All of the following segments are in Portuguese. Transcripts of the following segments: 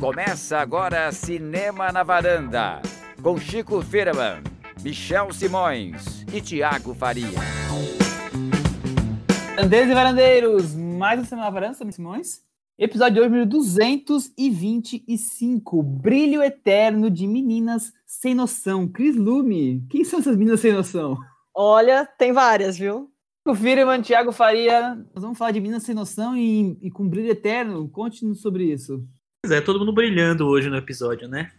Começa agora Cinema na Varanda, com Chico Firman, Michel Simões e Tiago Faria. Varandeiros e varandeiros, mais um Cinema na Varanda, Samir Simões. Episódio de hoje, número 225, Brilho Eterno de Meninas Sem Noção. Cris Lume, quem são essas meninas sem noção? Olha, tem várias, viu? O Firman, Thiago Faria, nós vamos falar de Meninas Sem Noção e, e com Brilho Eterno. Conte-nos sobre isso. Pois é, todo mundo brilhando hoje no episódio, né?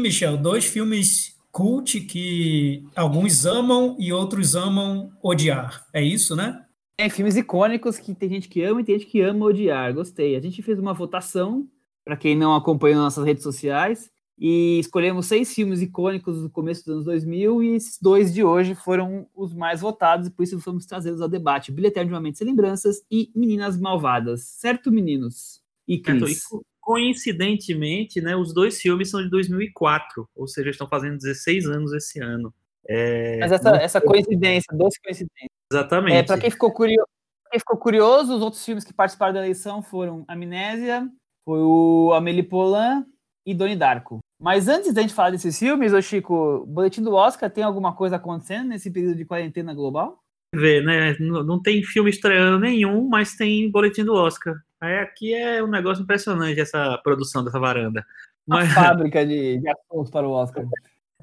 Michel, dois filmes cult que alguns amam e outros amam odiar. É isso, né? É, filmes icônicos que tem gente que ama e tem gente que ama odiar. Gostei. A gente fez uma votação, para quem não acompanha nossas redes sociais, e escolhemos seis filmes icônicos do começo dos anos 2000 e esses dois de hoje foram os mais votados e por isso vamos trazê-los ao debate. Brilho Eterno de uma Mente Sem Lembranças e Meninas Malvadas. Certo, meninos? E Cris? E coincidentemente, né, os dois filmes são de 2004, ou seja, estão fazendo 16 anos esse ano. É... Mas essa, essa coincidência, doce coincidência. Exatamente. É, para quem ficou curioso, quem ficou curioso, os outros filmes que participaram da eleição foram Amnésia, foi o Amélie Poulain e Doni Darko. Mas antes da gente falar desses filmes, ô Chico, o boletim do Oscar tem alguma coisa acontecendo nesse período de quarentena global? Vê, né? Não, tem filme estreando nenhum, mas tem boletim do Oscar. Aí aqui é um negócio impressionante essa produção dessa varanda. Uma Mas, fábrica de, de assuntos para o Oscar.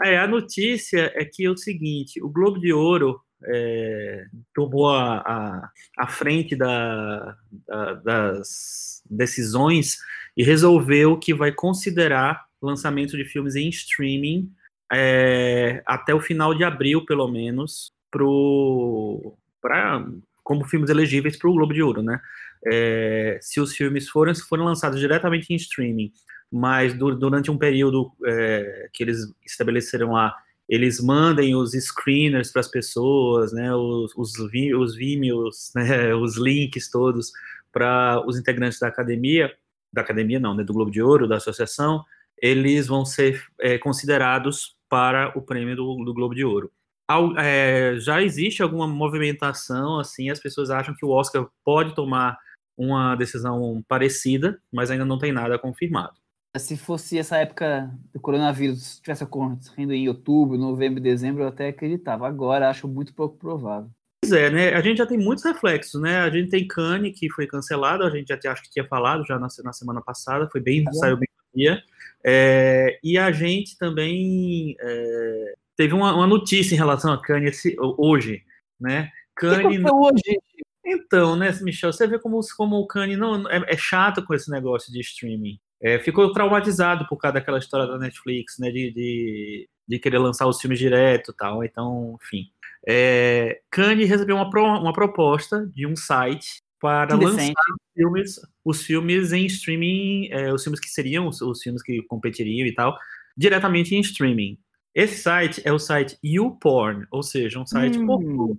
é, a notícia é que é o seguinte: o Globo de Ouro é, tomou a, a, a frente da, da- das decisões e resolveu que vai considerar lançamento de filmes em streaming é, até o final de abril, pelo menos, pro, pra, como filmes elegíveis para o Globo de Ouro, né? É, se os filmes forem, forem lançados diretamente em streaming, mas du- durante um período é, que eles estabeleceram lá, eles mandem os screeners para as pessoas, né, os, os, os Vimeos, né, os links todos para os integrantes da academia, da academia não, né, do Globo de Ouro, da associação, eles vão ser é, considerados para o prêmio do, do Globo de Ouro. Al- é, já existe alguma movimentação, assim, as pessoas acham que o Oscar pode tomar uma decisão parecida, mas ainda não tem nada confirmado. Se fosse essa época do coronavírus, tivesse ocorrendo em outubro, novembro, dezembro, eu até acreditava. Agora acho muito pouco provável. Pois é, né? A gente já tem muitos reflexos, né? A gente tem Cannes, que foi cancelado, a gente já te- acho que tinha falado já na, na semana passada, foi bem, saiu bem dia. É, e a gente também é, teve uma, uma notícia em relação a Cannes esse- hoje, né? O que hoje? Então, né, Michel, você vê como, como o Kanye não, é, é chato com esse negócio de streaming. É, ficou traumatizado por causa daquela história da Netflix, né, de, de, de querer lançar os filmes direto e tal. Então, enfim. É, Kanye recebeu uma, pro- uma proposta de um site para Que lançar decente. filmes, os filmes em streaming, é, os filmes que seriam os, os filmes que competiriam e tal, diretamente em streaming. Esse site é o site YouPorn, ou seja, um site Hum.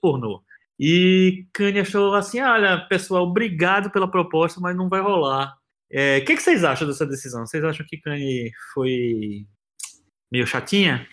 pornô. E Kanye achou assim: olha, pessoal, obrigado pela proposta, mas não vai rolar. É, O que, que vocês acham dessa decisão? Vocês acham que Kanye foi meio chatinha?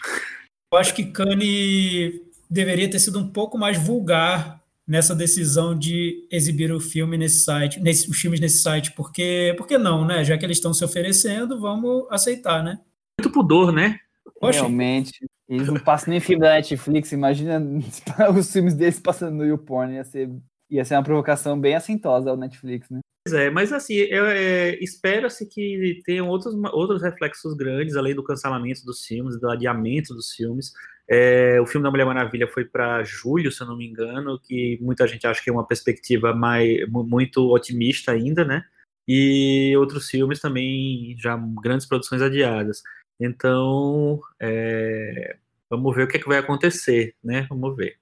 Eu acho que Kanye deveria ter sido um pouco mais vulgar nessa decisão de exibir o filme nesse site, nesse, os filmes nesse site, porque, porque não, né? Já que eles estão se oferecendo, vamos aceitar, né? Muito pudor, né? Poxa, Realmente. Eles não passam nem filme da Netflix. Imagina os filmes deles passando no YouPorn. Ia ser, ia ser uma provocação bem assintosa ao Netflix, né? Pois é, mas assim, é, espera-se que tenham outros, outros reflexos grandes, além do cancelamento dos filmes, do adiamento dos filmes. É, o filme da Mulher Maravilha foi para julho, se eu não me engano, que muita gente acha que é uma perspectiva mais, mu- muito otimista ainda, né? E outros filmes também, já grandes produções adiadas. Então, é, vamos ver o que, é que vai acontecer, né? Vamos ver.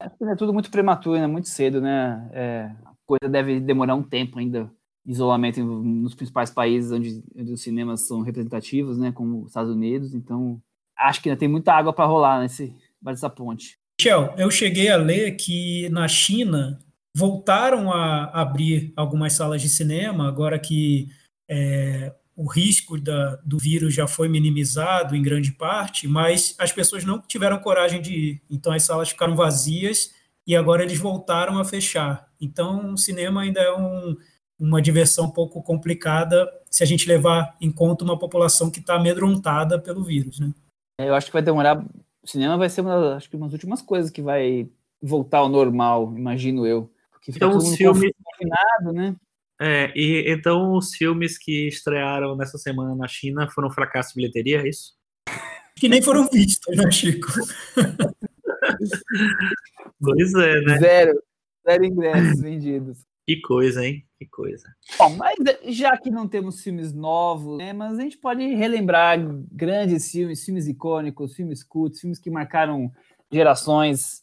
É tudo muito prematuro, né? Muito cedo, né? É, a coisa deve demorar um tempo ainda. Isolamento em- nos principais países onde, onde os cinemas são representativos, né? Como os Estados Unidos. Então, acho que ainda tem muita água para rolar nesse, nessa ponte. Michel, eu cheguei a ler que na China voltaram a abrir algumas salas de cinema, agora que é, o risco da- do vírus já foi minimizado em grande parte, mas as pessoas não tiveram coragem de ir. Então as salas ficaram vazias e agora eles voltaram a fechar. Então o cinema ainda é um, uma diversão um pouco complicada se a gente levar em conta uma população que está amedrontada pelo vírus, né? Eu acho que vai demorar. O cinema vai ser uma, acho que uma das últimas coisas que vai voltar ao normal, imagino eu. Porque fica então, todo mundo filme... confinado, né? É, e então os filmes que estrearam nessa semana na China foram um fracasso de bilheteria, é isso? Que nem foram vistos, né, Chico? pois é, né? Zero. Zero ingressos vendidos. Que coisa, hein? Que coisa. Bom, mas já que não temos filmes novos, né, mas a gente pode relembrar grandes filmes, filmes icônicos, filmes cultos, filmes que marcaram gerações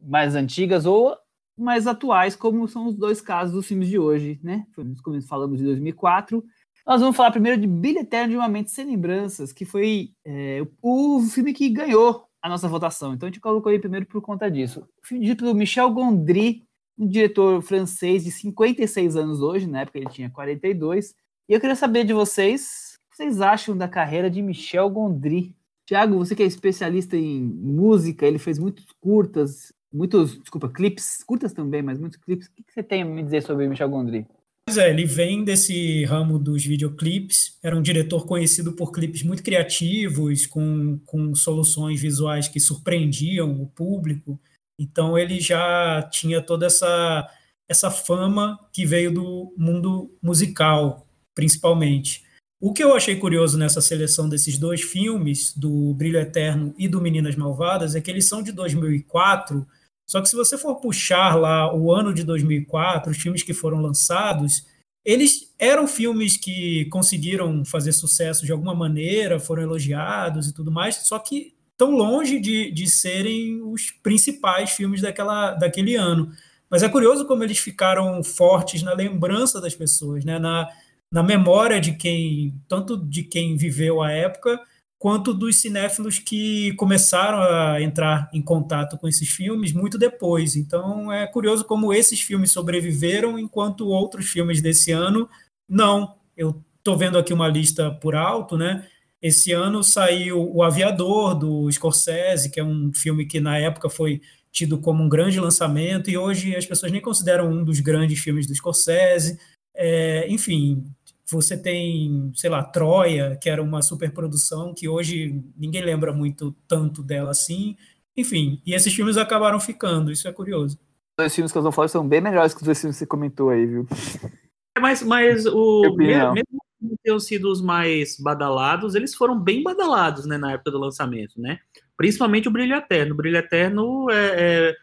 mais antigas ou mais atuais, como são os dois casos dos filmes de hoje, né? Como falamos de 2004. Nós vamos falar primeiro de Billy Eterno de Uma Mente Sem Lembranças, que foi é, o filme que ganhou a nossa votação. Então a gente colocou ele primeiro por conta disso. O filme dirigido pelo Michel Gondry, um diretor francês de 56 anos hoje, na época ele tinha 42. E eu queria saber de vocês, o que vocês acham da carreira de Michel Gondry? Tiago, você que é especialista em música, ele fez muitos curtas, muitos, desculpa, clipes, curtas também, mas muitos clipes. O que você tem a me dizer sobre Michel Gondry? Pois é, ele vem desse ramo dos videoclipes, era um diretor conhecido por clipes muito criativos, com, com soluções visuais que surpreendiam o público. Então ele já tinha toda essa, essa fama que veio do mundo musical, principalmente. O que eu achei curioso nessa seleção desses dois filmes, do Brilho Eterno e do Meninas Malvadas, é que eles são de 2004, só que se você for puxar lá o ano de 2004, os filmes que foram lançados, eles eram filmes que conseguiram fazer sucesso de alguma maneira, foram elogiados e tudo mais, só que tão longe de, de serem os principais filmes daquela, daquele ano. Mas é curioso como eles ficaram fortes na lembrança das pessoas, né? na, na memória de quem, tanto de quem viveu a época, quanto dos cinéfilos que começaram a entrar em contato com esses filmes muito depois. Então é curioso como esses filmes sobreviveram, enquanto outros filmes desse ano não. Eu estou vendo aqui uma lista por alto, né? Esse ano saiu O Aviador, do Scorsese, que é um filme que na época foi tido como um grande lançamento, e hoje as pessoas nem consideram um dos grandes filmes do Scorsese. É, enfim, você tem, sei lá, Troia, que era uma superprodução que hoje ninguém lembra muito tanto dela assim. Enfim, e esses filmes acabaram ficando, isso é curioso. Os dois filmes que nós vamos falar são bem melhores que os dois filmes que você comentou aí, viu? É, mas, mas o mesmo que tenham sido os mais badalados, eles foram bem badalados né, na época do lançamento, né? Principalmente o Brilho Eterno. O Brilho Eterno é, é,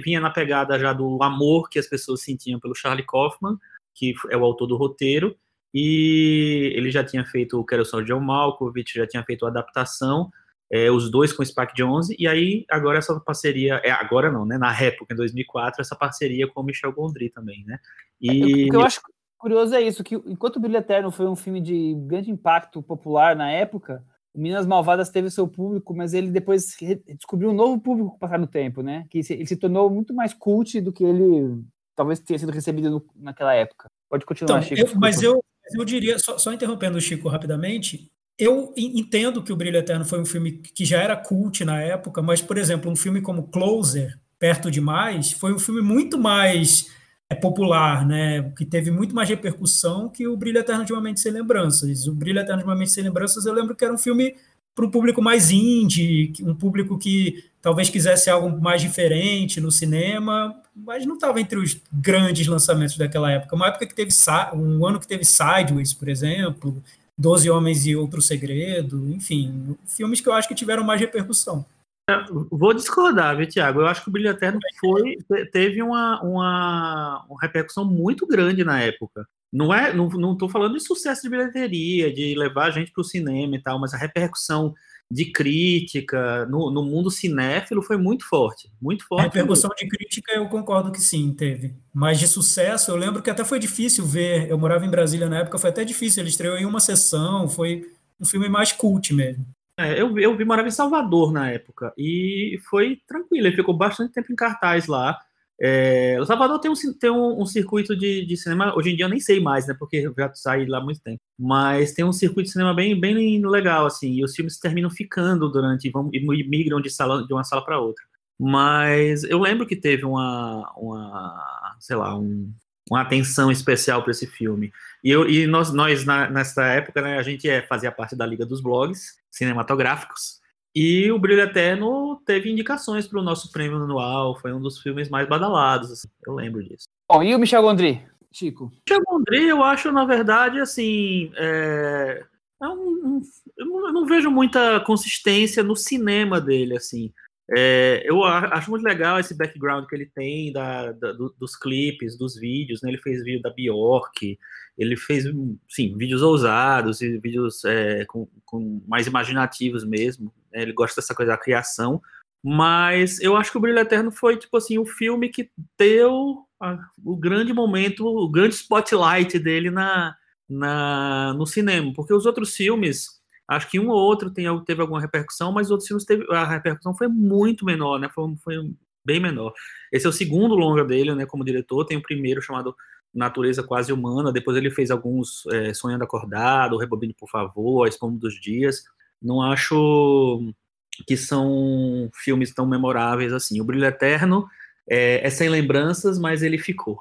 vinha na pegada já do amor que as pessoas sentiam pelo Charlie Kaufman, que é o autor do roteiro, e ele já tinha feito o Quero Só John Malkovich, já tinha feito a adaptação, é, os dois com Spike Jonze, e aí agora essa parceria, é, agora não, né, na época, em 2004, essa parceria com o Michel Gondry também, né. E... É, o que eu acho curioso é isso, que enquanto o Brilho Eterno foi um filme de grande impacto popular na época, Minas Malvadas teve o seu público, mas ele depois descobriu um novo público com o passar do tempo, né, que ele se tornou muito mais cult do que ele talvez tenha sido recebido no, naquela época. Pode continuar, então, Chico. Eu, mas eu, eu diria, só, só interrompendo o Chico rapidamente, eu entendo que o Brilho Eterno foi um filme que já era cult na época, mas, por exemplo, um filme como Closer, Perto Demais, foi um filme muito mais é, popular, né? que teve muito mais repercussão que o Brilho Eterno de Uma Mente Sem Lembranças. O Brilho Eterno de Uma Mente Sem Lembranças, eu lembro que era um filme para um público mais indie, um público que talvez quisesse algo mais diferente no cinema, mas não estava entre os grandes lançamentos daquela época. Uma época que teve um ano que teve Sideways, por exemplo, Doze Homens e Outro Segredo, enfim, filmes que eu acho que tiveram mais repercussão. É, vou discordar, viu, Tiago? Eu acho que o Brilho Eterno foi, teve uma, uma, uma repercussão muito grande na época. Não é, não, não tô falando de sucesso de bilheteria, de levar a gente para o cinema e tal, mas a repercussão de crítica no, no mundo cinéfilo foi muito forte, muito forte. A repercussão de crítica eu concordo que sim, teve. Mas de sucesso, eu lembro que até foi difícil ver, eu morava em Brasília na época, foi até difícil, ele estreou em uma sessão, foi um filme mais cult mesmo. É, eu, eu vi morava em Salvador na época, e foi tranquilo, ele ficou bastante tempo em cartaz lá, é, o Salvador tem, um, tem um, um circuito de, de, cinema, hoje em dia eu nem sei mais, né, porque eu já saí lá há muito tempo, mas tem um circuito de cinema bem, bem legal, assim, e os filmes terminam ficando durante, vão, e migram de, sala, de uma sala para outra. Mas eu lembro que teve uma, uma sei lá, um, uma atenção especial para esse filme. E, eu, e nós, nós na, nessa época, né, a gente é, fazia parte da Liga dos Blogs cinematográficos, e o Brilho Eterno teve indicações para o nosso prêmio anual, foi um dos filmes mais badalados, assim, eu lembro disso. Bom, e o Michel Gondry, Chico? Michel Gondry, eu acho, na verdade, assim, é, é um, um, eu, não, vejo muita consistência no cinema dele, assim. É, eu acho muito legal esse background que ele tem da, da do, dos clipes, dos vídeos. Né? Ele fez vídeo da Bjork, ele fez sim, vídeos ousados e vídeos é, com, com, mais imaginativos mesmo. Né? Ele gosta dessa coisa da criação. Mas eu acho que o Brilho Eterno foi tipo assim o filme que deu a, o grande momento, o grande spotlight dele na, na, no cinema, porque os outros filmes Acho que um ou outro tem, teve alguma repercussão, mas os outros filmes teve, a repercussão foi muito menor, né? Foi, foi bem menor. Esse é o segundo longa dele, né? Como diretor, tem o primeiro chamado Natureza Quase Humana, depois ele fez alguns é, Sonhando Acordado, Rebobine Por Favor, A Espuma dos Dias. Não acho que são filmes tão memoráveis assim. O Brilho Eterno é, é sem lembranças, mas ele ficou.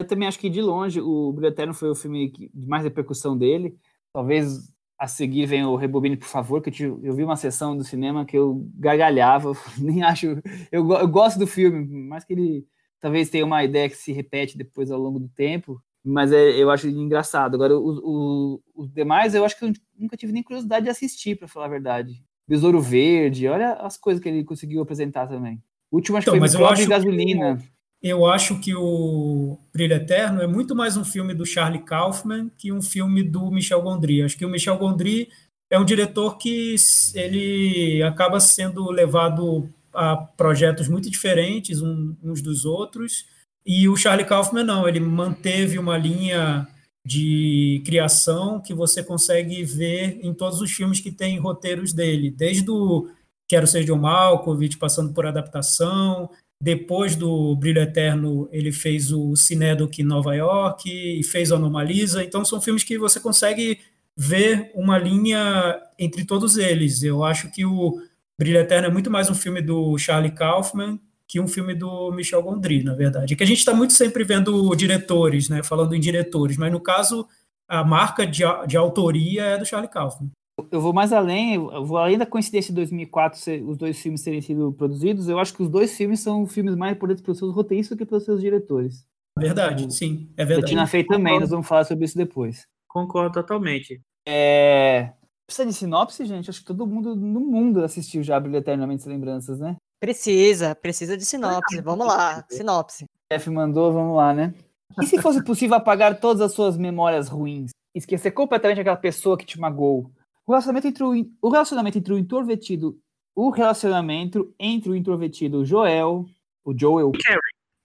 Eu também acho que de longe o Brilho Eterno foi o filme de mais repercussão dele. Talvez a seguir vem o Rebobine, por favor, que eu, eu vi uma sessão do cinema que eu gargalhava, nem acho. Eu, eu, gosto do filme, mas que ele talvez tenha uma ideia que se repete depois ao longo do tempo, mas é, eu acho engraçado. Agora, os demais eu acho que eu nunca tive nem curiosidade de assistir, para falar a verdade. Besouro Verde, olha as coisas que ele conseguiu apresentar também. O último acho então, que foi de Gasolina. Que eu acho que o Brilho Eterno é muito mais um filme do Charlie Kaufman que um filme do Michel Gondry. Acho que o Michel Gondry é um diretor que ele acaba sendo levado a projetos muito diferentes uns dos outros, e o Charlie Kaufman não, ele manteve uma linha de criação que você consegue ver em todos os filmes que tem roteiros dele, desde o Quero Ser John Malkovich, passando por adaptação, depois do Brilho Eterno, ele fez o Cinedoc em Nova York e fez o Anomalisa. Então, são filmes que você consegue ver uma linha entre todos eles. Eu acho que o Brilho Eterno é muito mais um filme do Charlie Kaufman que um filme do Michel Gondry, na verdade. É que a gente está muito sempre vendo diretores, né, falando em diretores, mas no caso, a marca de, de autoria é do Charlie Kaufman eu vou mais além, eu vou além da coincidência de 2004 ser, os dois filmes terem sido produzidos, eu acho que os dois filmes são filmes mais importantes pelos seus roteiristas do que pelos seus diretores. Verdade, sim, é verdade. Tina Fey também, nós vamos falar sobre isso depois. Concordo totalmente. É... Precisa de sinopse, gente? Acho que todo mundo no mundo assistiu já Brilho Eternamente Lembranças, né? Precisa, precisa de sinopse. Vamos lá, sinopse. F mandou, vamos lá, né? E se fosse possível apagar todas as suas memórias ruins? Esquecer completamente aquela pessoa que te magoou? O relacionamento entre o, o relacionamento entre o introvertido, o relacionamento entre o introvertido Joel, o Joel, Carrie.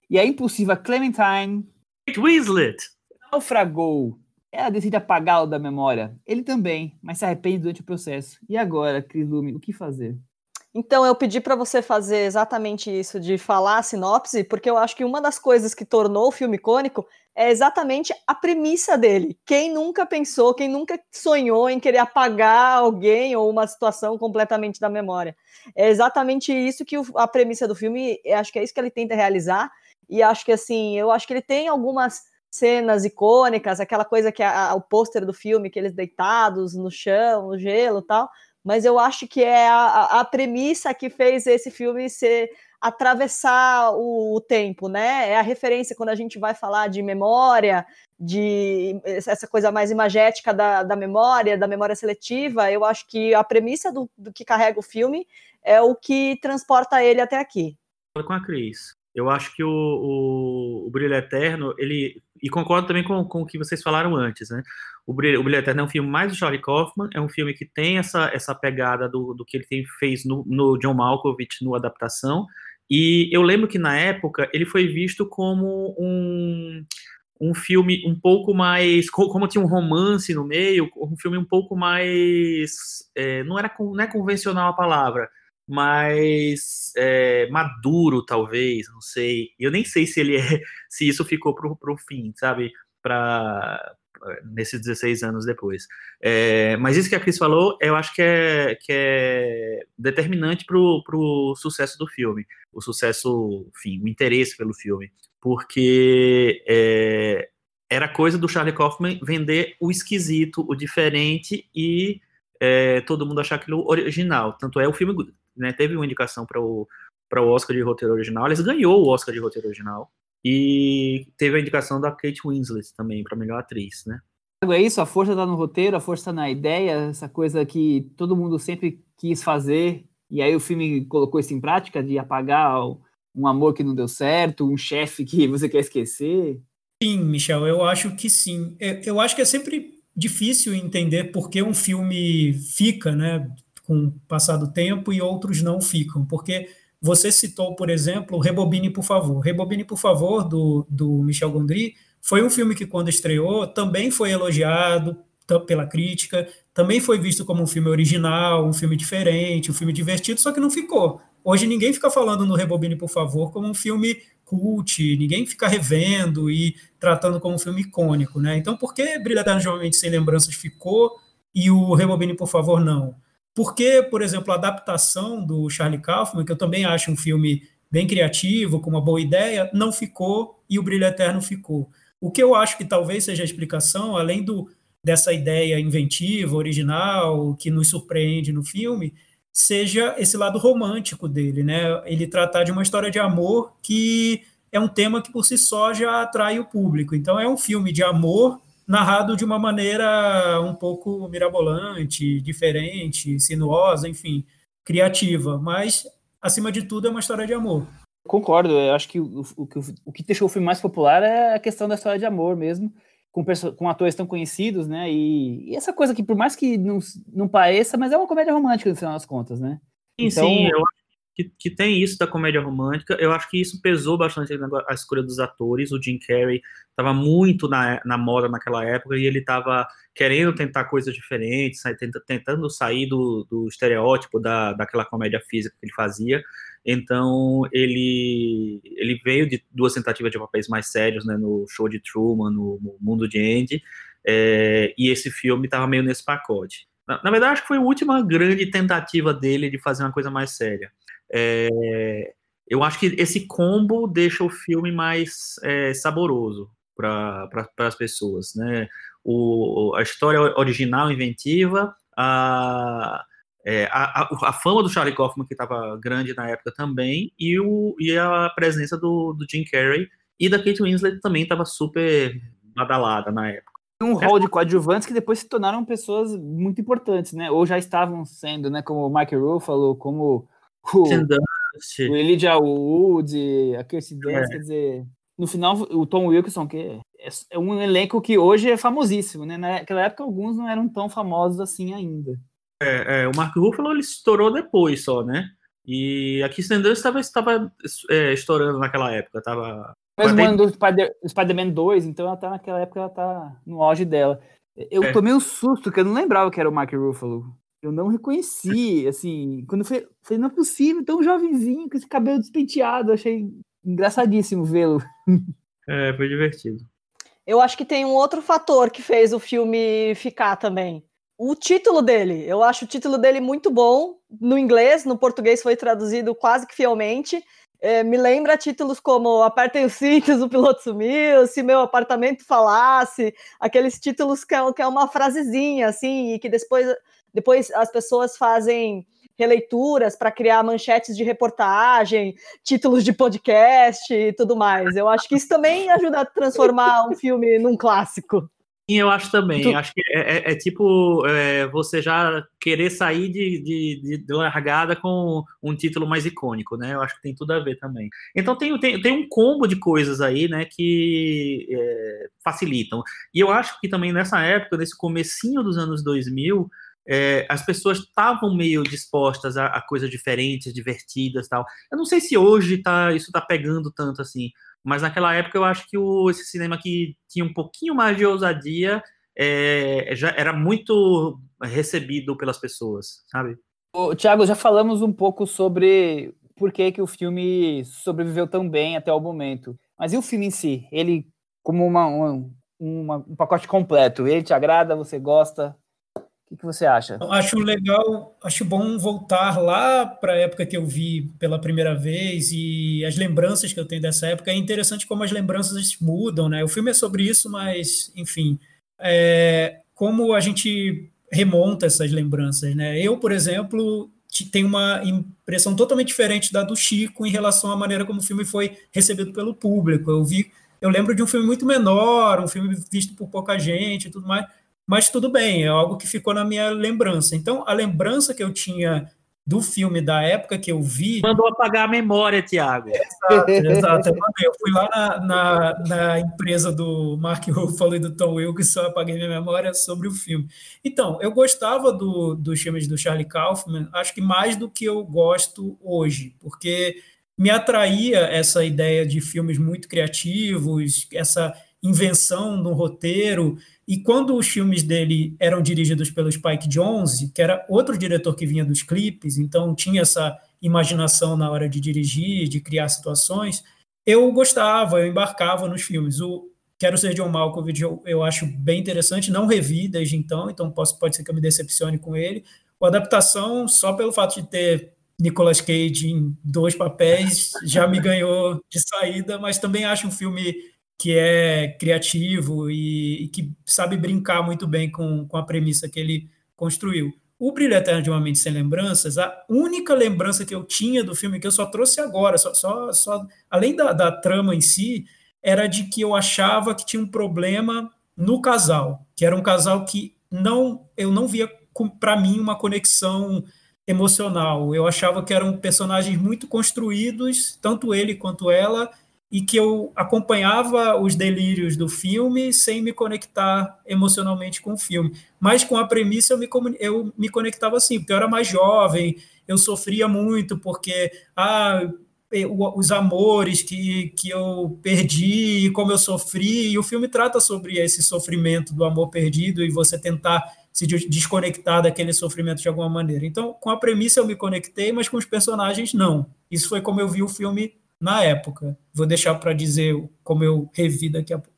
e a impulsiva Clementine, Kate Winslet, naufragou. Ela decide apagá-lo da memória. Ele também, mas se arrepende durante o processo. E agora, Cris Lume, o que fazer? Então, eu pedi para você fazer exatamente isso, de falar a sinopse, porque eu acho que uma das coisas que tornou o filme icônico é exatamente a premissa dele. Quem nunca pensou, quem nunca sonhou em querer apagar alguém ou uma situação completamente da memória? É exatamente isso que a premissa do filme, acho que é isso que ele tenta realizar. E acho que, assim, eu acho que ele tem algumas cenas icônicas, aquela coisa que é o pôster do filme, que eles deitados no chão, no gelo tal mas eu acho que é a, a premissa que fez esse filme ser atravessar o, o, tempo, né? É a referência quando a gente vai falar de memória, de essa coisa mais imagética da, da memória, da memória seletiva. Eu acho que a premissa do, do que carrega o filme é o que transporta ele até aqui. Com a Cris. Eu acho que o, o, o Brilho Eterno, ele. E concordo também com, com o que vocês falaram antes, né? O Brilho, o Brilho Eterno é um filme mais do Charlie Kaufman, é um filme que tem essa, essa pegada do, do que ele tem, fez no, no John Malkovich no Adaptação, e eu lembro que na época ele foi visto como um, um filme um pouco mais. Como tinha um romance no meio, um filme um pouco mais. É, não, era, não é convencional a palavra, mas é, maduro, talvez, não sei. Eu nem sei se ele é. Se isso ficou pro, pro fim, sabe? Para nesses 16 anos depois. É, mas isso que a Cris falou, eu acho que é, que é determinante para o sucesso do filme, o sucesso, enfim, o interesse pelo filme. porque é, era coisa do Charlie Kaufman vender o esquisito, o diferente e é, todo mundo achar aquilo original. Tanto é o filme né, teve uma indicação para o para o Oscar de roteiro original. Aliás, ganhou o Oscar de roteiro original e teve a indicação da Kate Winslet também para melhor atriz, né? É isso, a força está no roteiro, a força está na ideia, essa coisa que todo mundo sempre quis fazer e aí o filme colocou isso em prática de apagar um amor que não deu certo, um chefe que você quer esquecer. Sim, Michel, eu acho que sim. Eu acho que é sempre difícil entender por que um filme fica, né, com o passar do tempo e outros não ficam, porque você citou, por exemplo, Rebobine, por favor. Rebobine, por favor, do, do Michel Gondry, foi um filme que, quando estreou, também foi elogiado pela crítica, também foi visto como um filme original, um filme diferente, um filme divertido, só que não ficou. Hoje ninguém fica falando no Rebobine, por favor, como um filme cult, ninguém fica revendo e tratando como um filme icônico, né? Então, por que Brilha Eternamente Sem Lembranças ficou e o Rebobine, por favor, não? Porque, por exemplo, a adaptação do Charlie Kaufman, que eu também acho um filme bem criativo, com uma boa ideia, não ficou e o Brilho Eterno ficou. O que eu acho que talvez seja a explicação, além do, dessa ideia inventiva, original, que nos surpreende no filme, seja esse lado romântico dele, né? Ele tratar de uma história de amor que é um tema que por si só já atrai o público. Então é um filme de amor narrado de uma maneira um pouco mirabolante, diferente, sinuosa, enfim, criativa, mas acima de tudo é uma história de amor. Concordo, eu acho que o, o, o que deixou o filme mais popular é a questão da história de amor mesmo, com, com atores tão conhecidos, né? E, e, essa coisa que, por mais que não, não pareça, mas é uma comédia romântica no final das contas, né? Sim, então, sim, eu acho que, que, tem isso da comédia romântica. Eu acho que isso pesou bastante a escolha dos atores. O Jim Carrey estava muito na, na moda naquela época e ele estava querendo tentar coisas diferentes, tentando sair do, do estereótipo da, daquela comédia física que ele fazia. Então ele ele veio de duas tentativas de papéis mais sérios, né, no show de Truman, no, no Mundo de Andy, é, e esse filme estava meio nesse pacote. Na, na, verdade, acho que foi a última grande tentativa dele de fazer uma coisa mais séria. É, eu acho que esse combo deixa o filme mais é, saboroso para pra, as pessoas, né? O, a história original, inventiva, a, é, a, a, fama do Charlie Kaufman, que estava grande na época também, e, o, e a presença do, do Jim Carrey e da Kate Winslet também estava super badalada na época. Um rol de coadjuvantes que depois se tornaram pessoas muito importantes, né? Ou já estavam sendo, né? Como o Mike Ruffalo, como o, o Elijah Wood, a Kirsten Dunst, é. quer dizer, no final o Tom Wilkinson, que é, é, um elenco que hoje é famosíssimo, né? Naquela época alguns não eram tão famosos assim ainda. É, é, o Mark Ruffalo ele estourou depois só, né? E a Kirsten Dunst estava, estava é, estourando naquela época, estava... Mesmo ano do Spider-Man 2, então ela tá naquela época, ela tá no auge dela. Eu é. tomei um susto, que eu não lembrava que era o Mark Ruffalo. Eu não reconheci, assim, quando foi, falei, não é possível, tão jovenzinho, com esse cabelo despenteado, achei engraçadíssimo vê-lo. É, foi divertido. Eu acho que tem um outro fator que fez o filme ficar também. O título dele, eu acho o título dele muito bom. No inglês, no português foi traduzido quase que fielmente. É, me lembra títulos como Apertem os cintos, o piloto sumiu, Se meu apartamento falasse, aqueles títulos que é, que é uma frasezinha, assim, e que depois depois as pessoas fazem releituras para criar manchetes de reportagem, títulos de podcast e tudo mais. Eu acho que isso também ajuda a transformar um filme num clássico. Sim, eu acho também. Tu... Acho que é, é, é tipo é, você já querer sair de, de, de, largada com um título mais icônico, né? Eu acho que tem tudo a ver também. Então tem, tem, tem um combo de coisas aí, né, que é, facilitam. E eu acho que também nessa época, nesse comecinho dos anos 2000, é, as pessoas estavam meio dispostas a, a, coisas diferentes, divertidas tal. Eu não sei se hoje tá, isso está pegando tanto assim, mas naquela época eu acho que o, esse cinema que tinha um pouquinho mais de ousadia é, já era muito recebido pelas pessoas, sabe? Tiago, já falamos um pouco sobre por que, que o filme sobreviveu tão bem até o momento. Mas e o filme em si? Ele, como uma, uma, uma um pacote completo, ele te agrada? Você gosta? O que, que você acha? Acho legal, acho bom voltar lá para a época que eu vi pela primeira vez e as lembranças que eu tenho dessa época. É interessante como as lembranças mudam, né? O filme é sobre isso, mas, enfim, é, como a gente remonta essas lembranças, né? Eu, por exemplo, tenho uma impressão totalmente diferente da do Chico em relação à maneira como o filme foi recebido pelo público. Eu vi, eu lembro de um filme muito menor, um filme visto por pouca gente e tudo mais mas tudo bem, é algo que ficou na minha lembrança. Então, a lembrança que eu tinha do filme da época que eu vi. Mandou apagar a memória, Tiago. Exato, exato. Eu fui lá na, na, na, empresa do Mark Ruffalo e do Tom Wilkinson, apaguei minha memória sobre o filme. Então, eu gostava do, dos filmes do Charlie Kaufman, acho que mais do que eu gosto hoje, porque me atraía essa ideia de filmes muito criativos, essa invenção no roteiro. E quando os filmes dele eram dirigidos pelo Spike Jonze, que era outro diretor que vinha dos clipes, então tinha essa imaginação na hora de dirigir, de criar situações, eu gostava, eu embarcava nos filmes. O Quero Ser John Malkovich eu, eu acho bem interessante, não revi desde então, então posso, pode ser que eu me decepcione com ele. O Adaptação, só pelo fato de ter Nicolas Cage em dois papéis, já me ganhou de saída, mas também acho um filme que é criativo e, e, que sabe brincar muito bem com, com a premissa que ele construiu. O Brilho Eterno de uma Mente Sem Lembranças, a única lembrança que eu tinha do filme, que eu só trouxe agora, só, só, só além da, da trama em si, era de que eu achava que tinha um problema no casal, que era um casal que não eu não via para mim uma conexão emocional. Eu achava que eram personagens muito construídos, tanto ele quanto ela, e que eu acompanhava os delírios do filme sem me conectar emocionalmente com o filme. Mas com a premissa eu me, eu me conectava assim, porque eu era mais jovem, eu sofria muito porque ah, os amores que, que eu perdi como eu sofri, e o filme trata sobre esse sofrimento do amor perdido e você tentar se desconectar daquele sofrimento de alguma maneira. Então, com a premissa eu me conectei, mas com os personagens não. Isso foi como eu vi o filme na época. Vou deixar para dizer como eu revi daqui a pouco.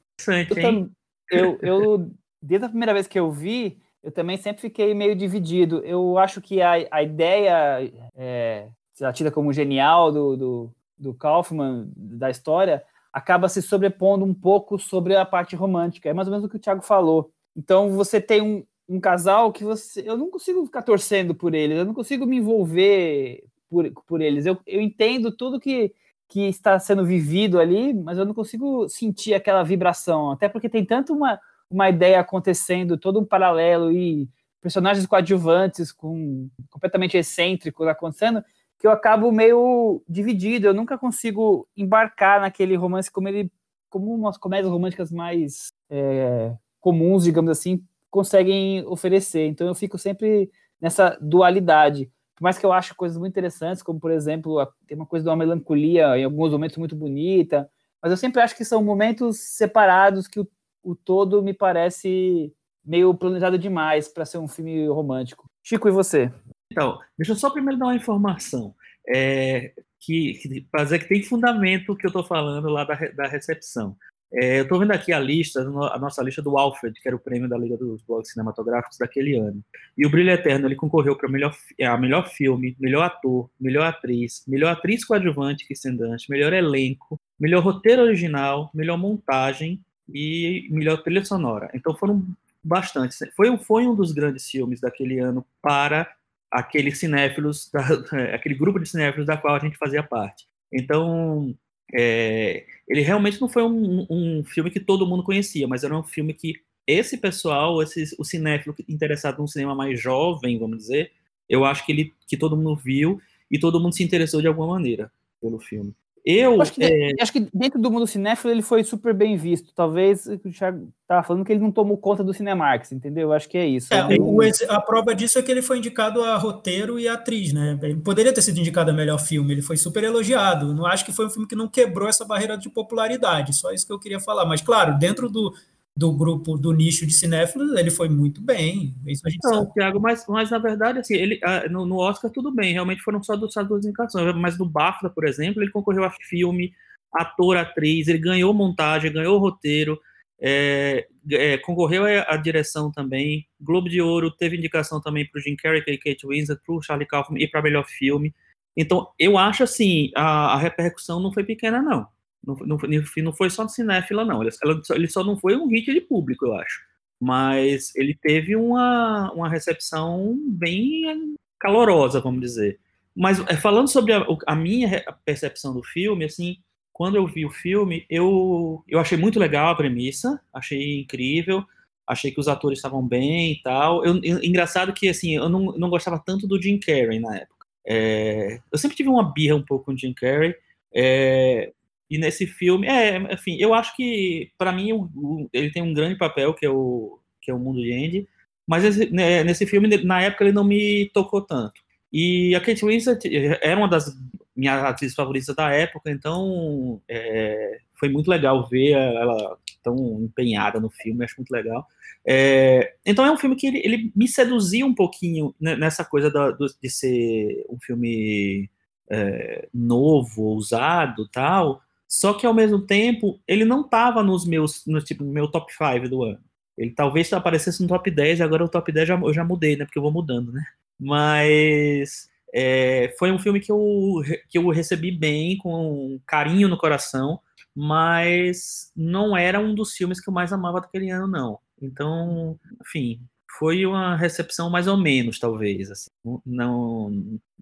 Eu, eu, eu, desde a primeira vez que eu vi, eu também sempre fiquei meio dividido. Eu acho que a, a ideia, é, tida como genial do, do, do Kaufman, da história, acaba se sobrepondo um pouco sobre a parte romântica. É mais ou menos o que o Thiago falou. Então você tem um, um casal que você. Eu não consigo ficar torcendo por eles, eu não consigo me envolver por, por eles. Eu, eu entendo tudo que que está sendo vivido ali, mas eu não consigo sentir aquela vibração, até porque tem tanto uma, uma ideia acontecendo, todo um paralelo e personagens coadjuvantes com completamente excêntricos acontecendo, que eu acabo meio dividido, eu nunca consigo embarcar naquele romance como ele como umas comédias românticas mais é, comuns, digamos assim, conseguem oferecer. Então eu fico sempre nessa dualidade por mais que eu ache coisas muito interessantes, como por exemplo, tem uma coisa de uma melancolia em alguns momentos muito bonita, mas eu sempre acho que são momentos separados que o, o todo me parece meio planejado demais para ser um filme romântico. Chico, e você? Então, deixa eu só primeiro dar uma informação. É, que, que dizer que tem fundamento o que eu estou falando lá da, da recepção. É, eu estou vendo aqui a lista, a nossa lista do Alfred, que era o prêmio da Liga dos Blogs Cinematográficos daquele ano. E o Brilho Eterno ele concorreu para melhor, a melhor filme, melhor ator, melhor atriz, melhor atriz coadjuvante Kirsten Dunst, melhor elenco, melhor roteiro original, melhor montagem e melhor trilha sonora. Então foram bastantes. Foi, foi um dos grandes filmes daquele ano para aqueles cinéfilos, da, aquele grupo de cinéfilos da qual a gente fazia parte. Então, é, ele realmente não foi um, um, filme que todo mundo conhecia, mas era um filme que esse pessoal, esse, o cinéfilo interessado num cinema mais jovem, vamos dizer, eu acho que ele que todo mundo viu e todo mundo se interessou de alguma maneira pelo filme. Eu, acho, que, é... acho que dentro do mundo cinéfilo ele foi super bem visto. Talvez o Thiago estava falando que ele não tomou conta do Cinemarx, entendeu? Eu acho que é isso. É, o, a prova disso é que ele foi indicado a roteiro e a atriz, né? Ele poderia ter sido indicado a melhor filme, ele foi super elogiado. Não acho que foi um filme que não quebrou essa barreira de popularidade, só isso que eu queria falar. Mas, claro, dentro do, do grupo, do nicho de cinéfilos, ele foi muito bem. Isso a gente não, sabe. Thiago, mas, mas na verdade, assim, ele, ah, no, no, Oscar tudo bem, realmente foram só duas, duas indicações, mas no BAFTA, por exemplo, ele concorreu a filme, ator, atriz, ele ganhou montagem, ganhou roteiro, é, é, concorreu à direção também. Globo de Ouro teve indicação também para o Jim Carrey e Kate Winslet, para o Charlie Kaufman e para melhor filme. Então, eu acho assim, a, a repercussão não foi pequena, não. Não, não, não foi só cinéfila, não. Ele, ele só não foi um hit de público, eu acho. Mas ele teve uma, uma recepção bem calorosa, vamos dizer. Mas é, falando sobre a, a minha percepção do filme, assim, quando eu vi o filme, eu, eu achei muito legal a premissa, achei incrível, achei que os atores estavam bem e tal. Eu, eu, engraçado que, assim, eu não, não gostava tanto do Jim Carrey na época. É, eu sempre tive uma birra um pouco com o Jim Carrey, é, e nesse filme, é, enfim, eu acho que, para mim, o, o, ele tem um grande papel, que é o, que é o Mundo de Andy, mas esse, né, nesse filme, na época, ele não me tocou tanto. E a Kate Winslet eh, era uma das minhas atrizes favoritas da época, então é, foi muito legal ver ela tão empenhada no filme, acho muito legal. É, então é um filme que ele, ele, me seduzia um pouquinho nessa coisa da, do, de ser um filme é, novo, ousado tal, só que ao mesmo tempo ele não estava nos meus, no tipo, meu top 5 do ano. Ele talvez aparecesse no top 10, agora o top 10 já, eu já mudei, né? Porque eu vou mudando, né? Mas é, foi um filme que eu, que eu recebi bem, com carinho no coração, mas não era um dos filmes que eu mais amava daquele ano, não. Então, enfim, foi uma recepção mais ou menos, talvez. Assim. Não,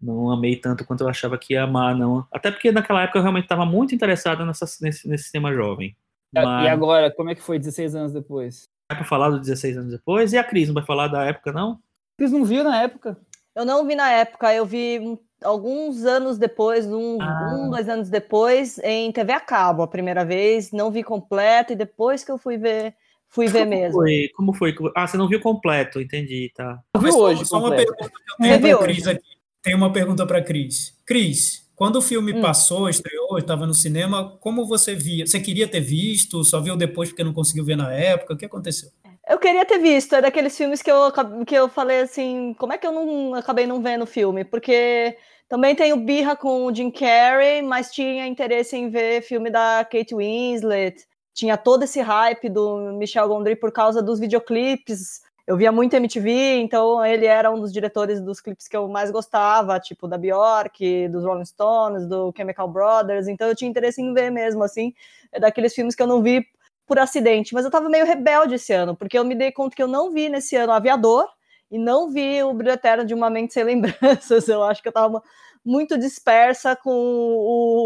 não amei tanto quanto eu achava que ia amar, não. Até porque naquela época eu realmente estava muito interessado nessa, nesse, nesse tema jovem. Mas... E agora, como é que foi 16 anos depois? Vai para falar dos 16 anos depois? E a Cris, não vai falar da época, não? Cris não viu na época? Eu não vi na época, eu vi alguns anos depois, um, ah. um, dois anos depois, em TV a cabo, a primeira vez, não vi completo, e depois que eu fui ver, fui ver Como mesmo. Foi? Como foi? Ah, você não viu completo, entendi, tá. Eu vi hoje, só uma pergunta que eu tenho para Cris aqui. Tem uma pergunta para Cris. Cris, quando o filme hum. passou, estreou, estava no cinema, como você via? Você queria ter visto, só viu depois porque não conseguiu ver na época? O que aconteceu? Eu queria ter visto, é daqueles filmes que eu, que eu falei assim, como é que eu não acabei não vendo o filme? Porque também tenho birra com o Jim Carrey, mas tinha interesse em ver filme da Kate Winslet, tinha todo esse hype do Michel Gondry por causa dos videoclipes. Eu via muito MTV, então ele era um dos diretores dos clipes que eu mais gostava, tipo da Bjork, dos Rolling Stones, do Chemical Brothers, então eu tinha interesse em ver mesmo, assim, é daqueles filmes que eu não vi por acidente, mas eu tava meio rebelde esse ano, porque eu me dei conta que eu não vi nesse ano Aviador e não vi o Brilho Eterno de Uma Mente Sem Lembranças. Eu acho que eu tava muito dispersa com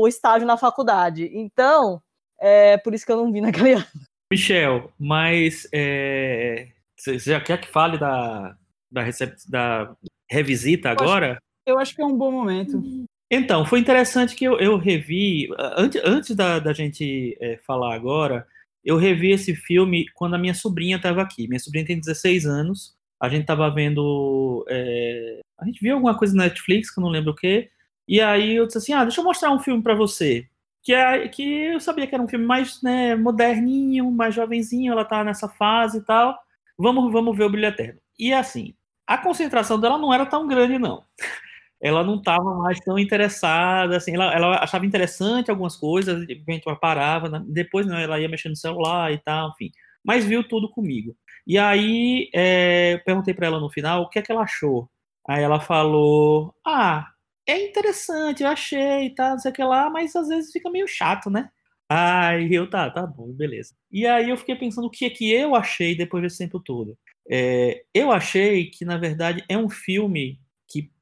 o estágio na faculdade. Então, é por isso que eu não vi naquele ano. Michel, mas é, você já quer que fale da, da, da revisita agora? Eu acho, eu acho que é um bom momento. Então, foi interessante que eu, eu revi, antes, antes da, da gente é, falar agora, eu revi esse filme quando a minha sobrinha estava aqui. Minha sobrinha tem 16 anos. A gente estava vendo. É... A gente viu alguma coisa na Netflix, que eu não lembro o quê. E aí eu disse assim: ah, deixa eu mostrar um filme para você. Que, é, que eu sabia que era um filme mais né, moderninho, mais jovenzinho, ela tá nessa fase e tal. Vamos, vamos ver o Brilho Eterno. E assim, a concentração dela não era tão grande, não ela não estava mais tão interessada, assim, ela, ela, achava interessante algumas coisas, de parava, né? depois não, ela ia mexendo no celular e tal, enfim, mas viu tudo comigo. E aí, é, perguntei para ela no final o que é que ela achou. Aí ela falou, ah, é interessante, eu achei tal, não sei o que lá, mas às vezes fica meio chato, né? Aí eu, tá, tá bom, beleza. E aí eu fiquei pensando o que é que eu achei depois desse tempo todo. É, eu achei que, na verdade, é um filme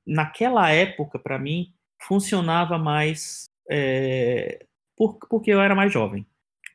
naquela época, para mim, funcionava mais é, por, porque eu era mais jovem,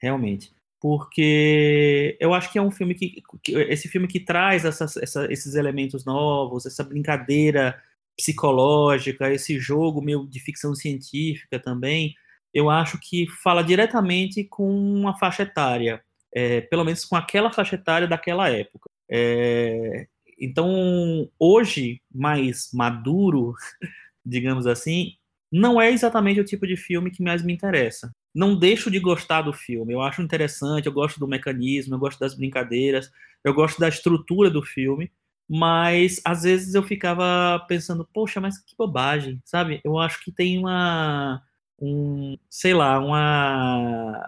realmente. Porque eu acho que é um filme que. que esse filme que traz essas, essa, esses elementos novos, essa brincadeira psicológica, esse jogo meio de ficção científica também, eu acho que fala diretamente com uma faixa etária, é, pelo menos com aquela faixa etária daquela época. É, então, hoje, mais maduro, digamos assim, não é exatamente o tipo de filme que mais me interessa. Não deixo de gostar do filme, eu acho interessante, eu gosto do mecanismo, eu gosto das brincadeiras, eu gosto da estrutura do filme, mas às vezes eu ficava pensando, poxa, mas que bobagem, sabe? Eu acho que tem uma, um, sei lá, uma,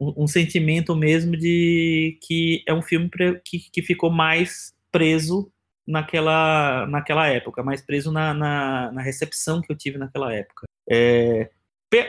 um, um, sentimento mesmo de que é um filme que, que ficou mais preso naquela, naquela época, mais preso na, na, na recepção que eu tive naquela época. É,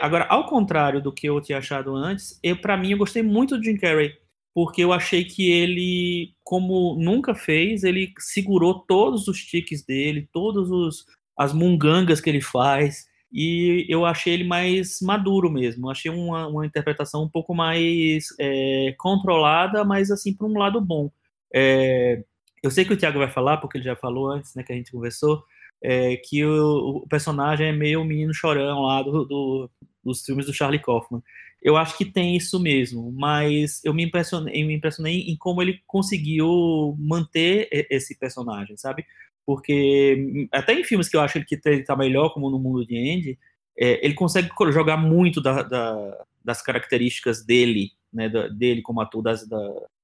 agora, ao contrário do que eu tinha achado antes, eu para mim eu gostei muito do Jim Carrey, porque eu achei que ele, como nunca fez, ele segurou todos os tiques dele, todos os as mungangas que ele faz, e eu achei ele mais maduro mesmo. Eu achei uma, uma interpretação um pouco mais é, controlada, mas assim, por um lado bom. É, eu sei que o Thiago vai falar, porque ele já falou antes, né, que a gente conversou, é, que o, o, personagem é meio o menino chorão lá do, do, dos filmes do Charlie Kaufman. Eu acho que tem isso mesmo, mas eu me impressionei, me impressionei em como ele conseguiu manter esse personagem, sabe? porque até em filmes que eu acho que ele tá melhor, como no Mundo de Andy, é, ele consegue jogar muito da, da, das características dele, né, da, dele como ator, das, da,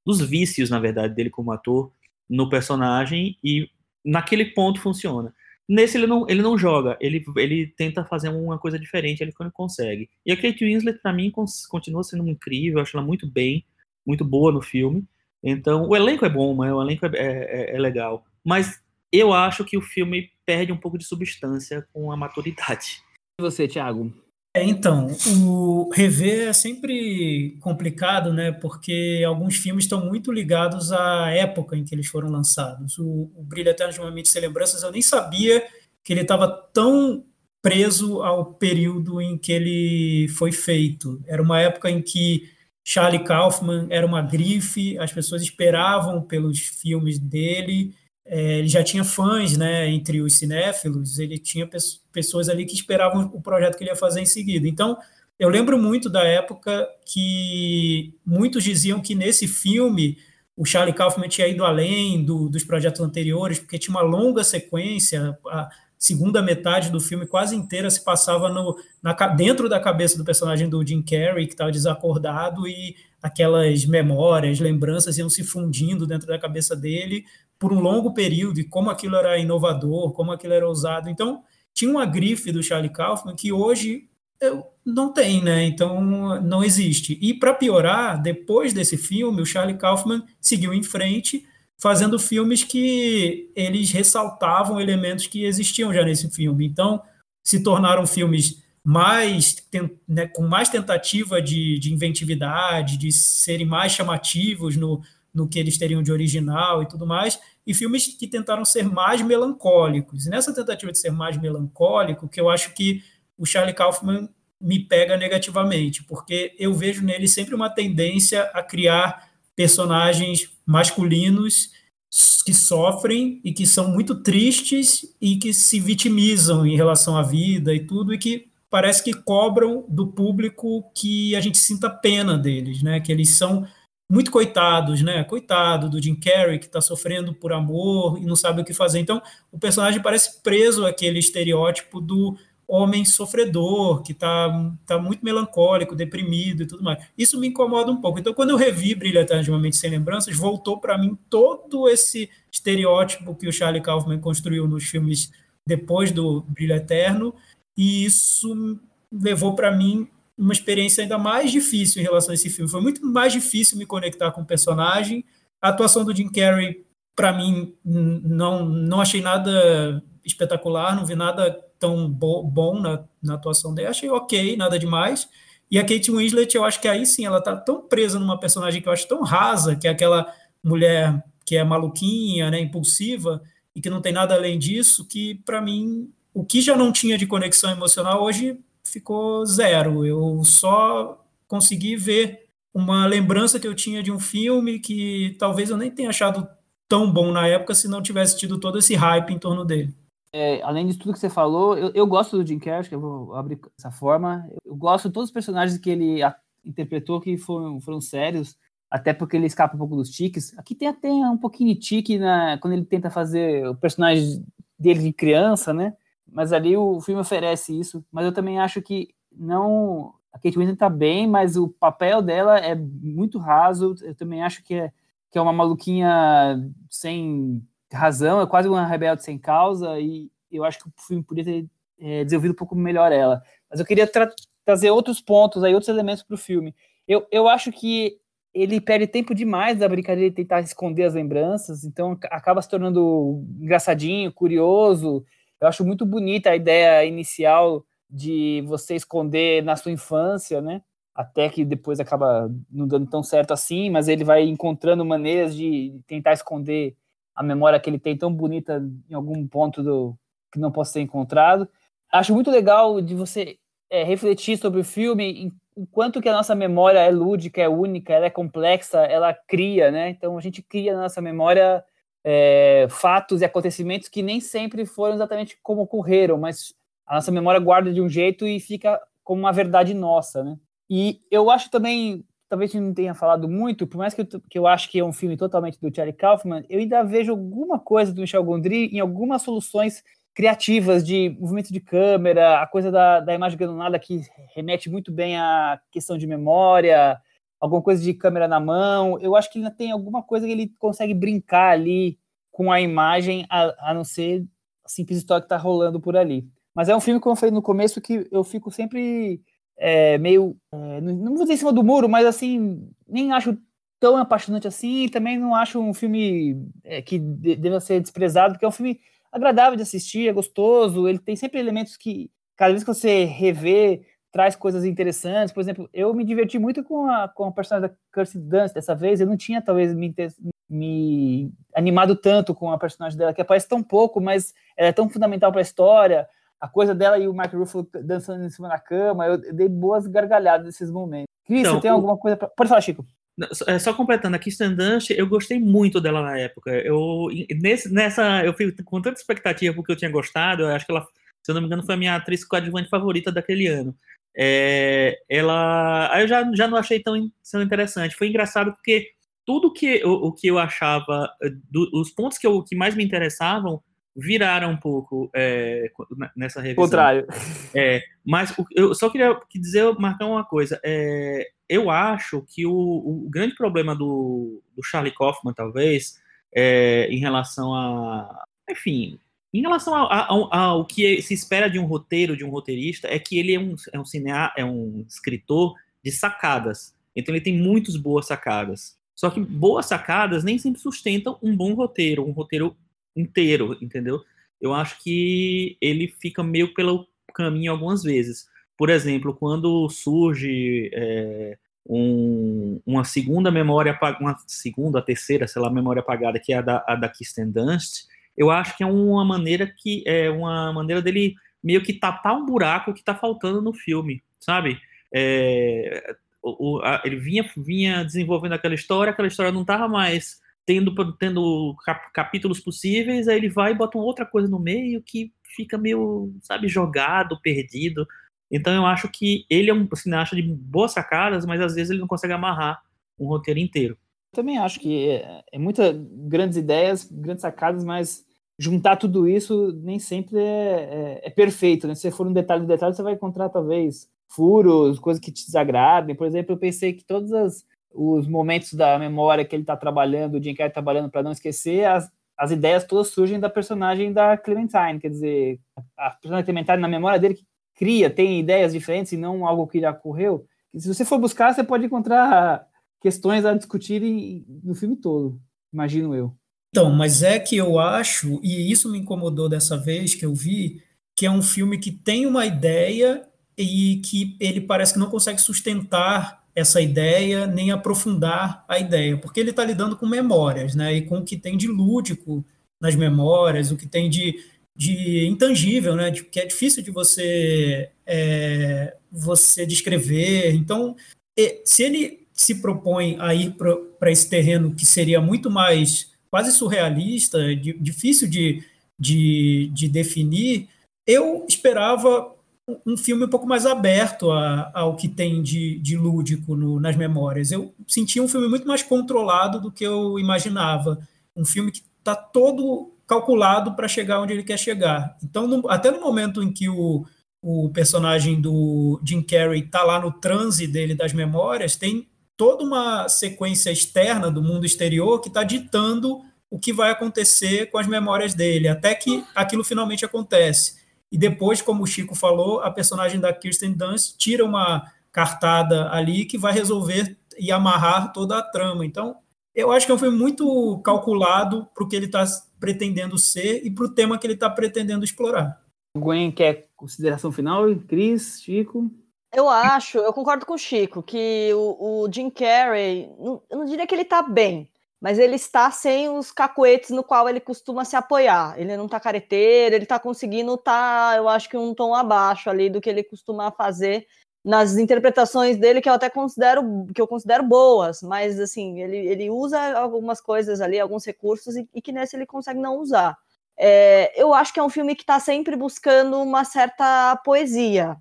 dos vícios, na verdade, dele como ator no personagem e naquele ponto funciona. Nesse ele não, ele não joga, ele, ele tenta fazer uma coisa diferente, ele quando consegue. E a Kate Winslet, para mim, continua sendo incrível, acho ela muito bem, muito boa no filme. Então, o elenco é bom, né? o elenco é, é, é legal. Mas eu acho que o filme perde um pouco de substância com a maturidade. E você, Thiago? É, então, o rever é sempre complicado, né? Porque alguns filmes estão muito ligados à época em que eles foram lançados. O, o Brilho Eterno de uma Mente Sem Lembranças, eu nem sabia que ele estava tão preso ao período em que ele foi feito. Era uma época em que Charlie Kaufman era uma grife, as pessoas esperavam pelos filmes dele, é, ele já tinha fãs, né, entre os cinéfilos, ele tinha pe pessoas ali que esperavam o projeto que ele ia fazer em seguida. Então, eu lembro muito da época que muitos diziam que nesse filme o Charlie Kaufman tinha ido além do, dos projetos anteriores, porque tinha uma longa sequência, a segunda metade do filme quase inteira se passava no, na, dentro da cabeça do personagem do Jim Carrey, que estava desacordado, e aquelas memórias, lembranças iam se fundindo dentro da cabeça dele por um longo período e como aquilo era inovador, como aquilo era ousado. Então, tinha uma grife do Charlie Kaufman que hoje não tem, né? Então, não existe. E para piorar, depois desse filme, o Charlie Kaufman seguiu em frente, fazendo filmes que eles ressaltavam elementos que existiam já nesse filme. Então, se tornaram filmes mais né, com mais tentativa de, de inventividade, de serem mais chamativos no, no que eles teriam de original e tudo mais, e filmes que tentaram ser mais melancólicos. E nessa tentativa de ser mais melancólico, que eu acho que o Charlie Kaufman me pega negativamente, porque eu vejo nele sempre uma tendência a criar personagens masculinos que sofrem e que são muito tristes e que se vitimizam em relação à vida e tudo, e que parece que cobram do público que a gente sinta pena deles, né? Que eles são muito coitados, né? Coitado do Jim Carrey, que está sofrendo por amor e não sabe o que fazer. Então, o personagem parece preso àquele estereótipo do homem sofredor, que está tá muito melancólico, deprimido e tudo mais. Isso me incomoda um pouco. Então, quando eu revi Eterno de uma Sem Lembranças, voltou para mim todo esse estereótipo que o Charlie Kaufman construiu nos filmes depois do Brilho Eterno, e isso levou para mim uma experiência ainda mais difícil em relação a esse filme. Foi muito mais difícil me conectar com o personagem. A atuação do Jim Carrey, para mim, não, não achei nada espetacular, não vi nada tão bo bom na, na atuação dele. Achei ok, nada demais. E a Kate Winslet, eu acho que aí sim, ela tá tão presa numa personagem que eu acho tão rasa, que é aquela mulher que é maluquinha, né, impulsiva, e que não tem nada além disso, que para mim, o que já não tinha de conexão emocional, hoje ficou zero. Eu só consegui ver uma lembrança que eu tinha de um filme que talvez eu nem tenha achado tão bom na época se não tivesse tido todo esse hype em torno dele. É, além de tudo que você falou, eu, eu gosto do Jim Carrey, que eu vou abrir dessa forma. Eu gosto de todos os personagens que ele interpretou que foram, foram sérios, até porque ele escapa um pouco dos tiques. Aqui tem até um pouquinho de tique na, quando ele tenta fazer o personagem dele de criança, né? mas ali o filme oferece isso. Mas eu também acho que não. A Kate Winslet tá bem, mas o papel dela é muito raso. Eu também acho que é, que é uma maluquinha sem razão, é quase uma rebelde sem causa. E eu acho que o filme podia ter é, desenvolvido um pouco melhor ela. Mas eu queria tra trazer outros pontos, aí, outros elementos para o filme. Eu, eu acho que ele perde tempo demais da brincadeira de tentar esconder as lembranças, então acaba se tornando engraçadinho, curioso. Eu acho muito bonita a ideia inicial de você esconder na sua infância, né? Até que depois acaba não dando tão certo assim, mas ele vai encontrando maneiras de tentar esconder a memória que ele tem tão bonita em algum ponto do que não possa ser encontrado. Acho muito legal de você é, refletir sobre o filme enquanto que a nossa memória é lúdica, é única, ela é complexa, ela cria, né? Então a gente cria na nossa memória é, fatos e acontecimentos que nem sempre foram exatamente como ocorreram, mas a nossa memória guarda de um jeito e fica como uma verdade nossa, né? E eu acho também, talvez a gente não tenha falado muito, por mais que eu, que eu acho que é um filme totalmente do Charlie Kaufman, eu ainda vejo alguma coisa do Michel Gondry em algumas soluções criativas de movimento de câmera, a coisa da, da imagem granulada que remete muito bem à questão de memória, alguma coisa de câmera na mão. Eu acho que ainda tem alguma coisa que ele consegue brincar ali com a imagem, a, a não ser a simples história que está rolando por ali. Mas é um filme, como eu falei no começo, que eu fico sempre é, meio. É, não vou dizer em cima do muro, mas assim, nem acho tão apaixonante assim, e também não acho um filme é, que de, deva ser desprezado, porque é um filme agradável de assistir, é gostoso, ele tem sempre elementos que, cada vez que você revê, traz coisas interessantes. Por exemplo, eu me diverti muito com a, com a personagem da Kirsten Dunst dessa vez, eu não tinha talvez me, me animado tanto com a personagem dela, que aparece tão pouco, mas ela é tão fundamental para a história. A coisa dela e o Mark Ruffalo dançando em cima da cama, eu dei boas gargalhadas nesses momentos. Cris, então, você tem o... alguma coisa pra... Pode falar, Chico. É, só completando, a Kirsten Dunst, eu gostei muito dela na época. Eu, nesse, nessa, eu fui com tanta expectativa porque eu tinha gostado. Eu acho que ela, se eu não me engano, foi a minha atriz coadjuvante favorita daquele ano. É, ela, aí eu já, já não achei tão, tão interessante. Foi engraçado porque tudo que o, o que eu achava, do, os pontos que, eu, que mais me interessavam, viraram um pouco é, nessa revisão. Contrário. É, mas eu só queria dizer, marcar uma coisa. É, eu acho que o, o grande problema do, do, Charlie Kaufman, talvez, é, em relação a. Enfim, em relação ao, que se espera de um roteiro, de um roteirista, é que ele é um, é um, cinear, é um escritor de sacadas. Então ele tem muitas boas sacadas. Só que boas sacadas nem sempre sustentam um bom roteiro, um roteiro inteiro, entendeu? Eu acho que ele fica meio pelo caminho algumas vezes. Por exemplo, quando surge é, um, uma segunda memória, uma segunda, terceira, sei lá, memória apagada, que é a da, a da Kirsten Dunst, eu acho que é uma maneira que é uma maneira dele meio que tapar um buraco que está faltando no filme, sabe? É, o, a, ele vinha, vinha desenvolvendo aquela história, aquela história não estava mais tendo, tendo cap, capítulos possíveis, aí ele vai e bota outra coisa no meio que fica meio, sabe, jogado, perdido. Então eu acho que ele é um cineasta de boas sacadas, mas às vezes ele não consegue amarrar um roteiro inteiro. Também acho que é, é muitas grandes ideias, grandes sacadas, mas juntar tudo isso nem sempre é, é, é perfeito. Né? Se você for um detalhe do detalhe, você vai encontrar talvez furos, coisas que te desagradem. Por exemplo, eu pensei que todas as os momentos da memória que ele está trabalhando, o Jim Carrey trabalhando para não esquecer, as, as ideias todas surgem da personagem da Clementine, quer dizer, a personagem Clementine na memória dele que cria, tem ideias diferentes e não algo que já ocorreu. Se você for buscar, você pode encontrar questões a discutir no filme todo, imagino eu. Então, mas é que eu acho, e isso me incomodou dessa vez que eu vi, que é um filme que tem uma ideia e que ele parece que não consegue sustentar essa ideia, nem aprofundar a ideia, porque ele está lidando com memórias, né? E com o que tem de lúdico nas memórias, o que tem de, de intangível, né? De, que é difícil de você é, você descrever. Então, se ele se propõe a ir para esse terreno que seria muito mais quase surrealista, de, difícil de, de, de definir, eu esperava um filme um pouco mais aberto a, ao que tem de, de lúdico no, nas memórias. Eu senti um filme muito mais controlado do que eu imaginava. Um filme que está todo calculado para chegar onde ele quer chegar. Então, no, até no momento em que o, o personagem do Jim Carrey está lá no transe dele das memórias, tem toda uma sequência externa do mundo exterior que está ditando o que vai acontecer com as memórias dele, até que aquilo finalmente acontece. E depois, como o Chico falou, a personagem da Kirsten Dunst tira uma, cartada ali que vai resolver e amarrar toda a trama. Então, eu acho que é um filme muito calculado para o que ele está pretendendo ser e para o tema que ele está pretendendo explorar. Gwen quer consideração final? Cris, Chico? Eu acho, eu concordo com o Chico, que o, o Jim Carrey, não, eu não diria que ele está bem, mas ele está sem os cacuetes no qual ele costuma se apoiar. Ele não está careteiro, ele está conseguindo estar, tá, eu acho que um tom abaixo ali do que ele costuma fazer nas interpretações dele que eu até considero que eu considero boas, mas assim ele, ele usa algumas coisas ali, alguns recursos e, e que nesse ele consegue não usar. É, eu acho que é um filme que está sempre buscando uma certa poesia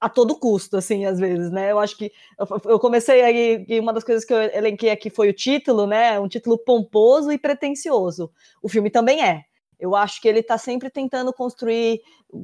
a todo custo, assim, às vezes, né? Eu acho que eu, comecei aí e uma das coisas que eu elenquei aqui foi o título, né? Um título pomposo e pretensioso. O filme também é. Eu acho que ele está sempre tentando construir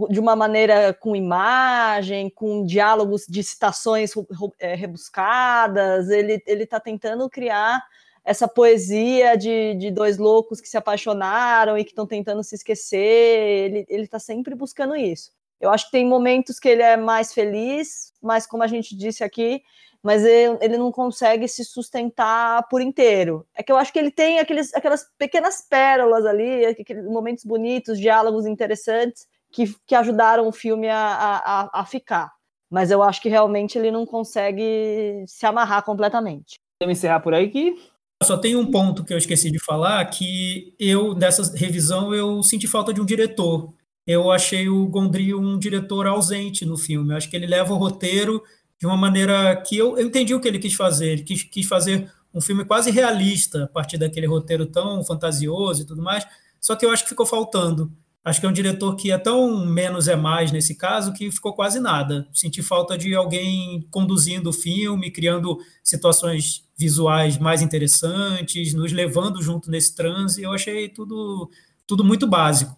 de uma maneira com imagem, com diálogos de citações é, rebuscadas. Ele está tentando criar essa poesia de, de dois loucos que se apaixonaram e que estão tentando se esquecer. Ele está sempre buscando isso. Eu acho que tem momentos que ele é mais feliz, mas como a gente disse aqui, mas ele, não consegue se sustentar por inteiro. É que eu acho que ele tem aqueles, aquelas pequenas pérolas ali, aqueles momentos bonitos, diálogos interessantes, que, que ajudaram o filme a, a, a ficar. Mas eu acho que realmente ele não consegue se amarrar completamente. Vamos encerrar por aí que só tem um ponto que eu esqueci de falar, que eu, nessa revisão, eu senti falta de um diretor. Eu achei o Gondry um diretor ausente no filme. Eu acho que ele leva o roteiro de uma maneira que eu, eu entendi o que ele quis fazer. Ele quis, quis fazer um filme quase realista a partir daquele roteiro tão fantasioso e tudo mais. Só que eu acho que ficou faltando. Acho que é um diretor que é tão menos é mais nesse caso que ficou quase nada. Senti falta de alguém conduzindo o filme, criando situações visuais mais interessantes, nos levando junto nesse transe. Eu achei tudo, tudo muito básico.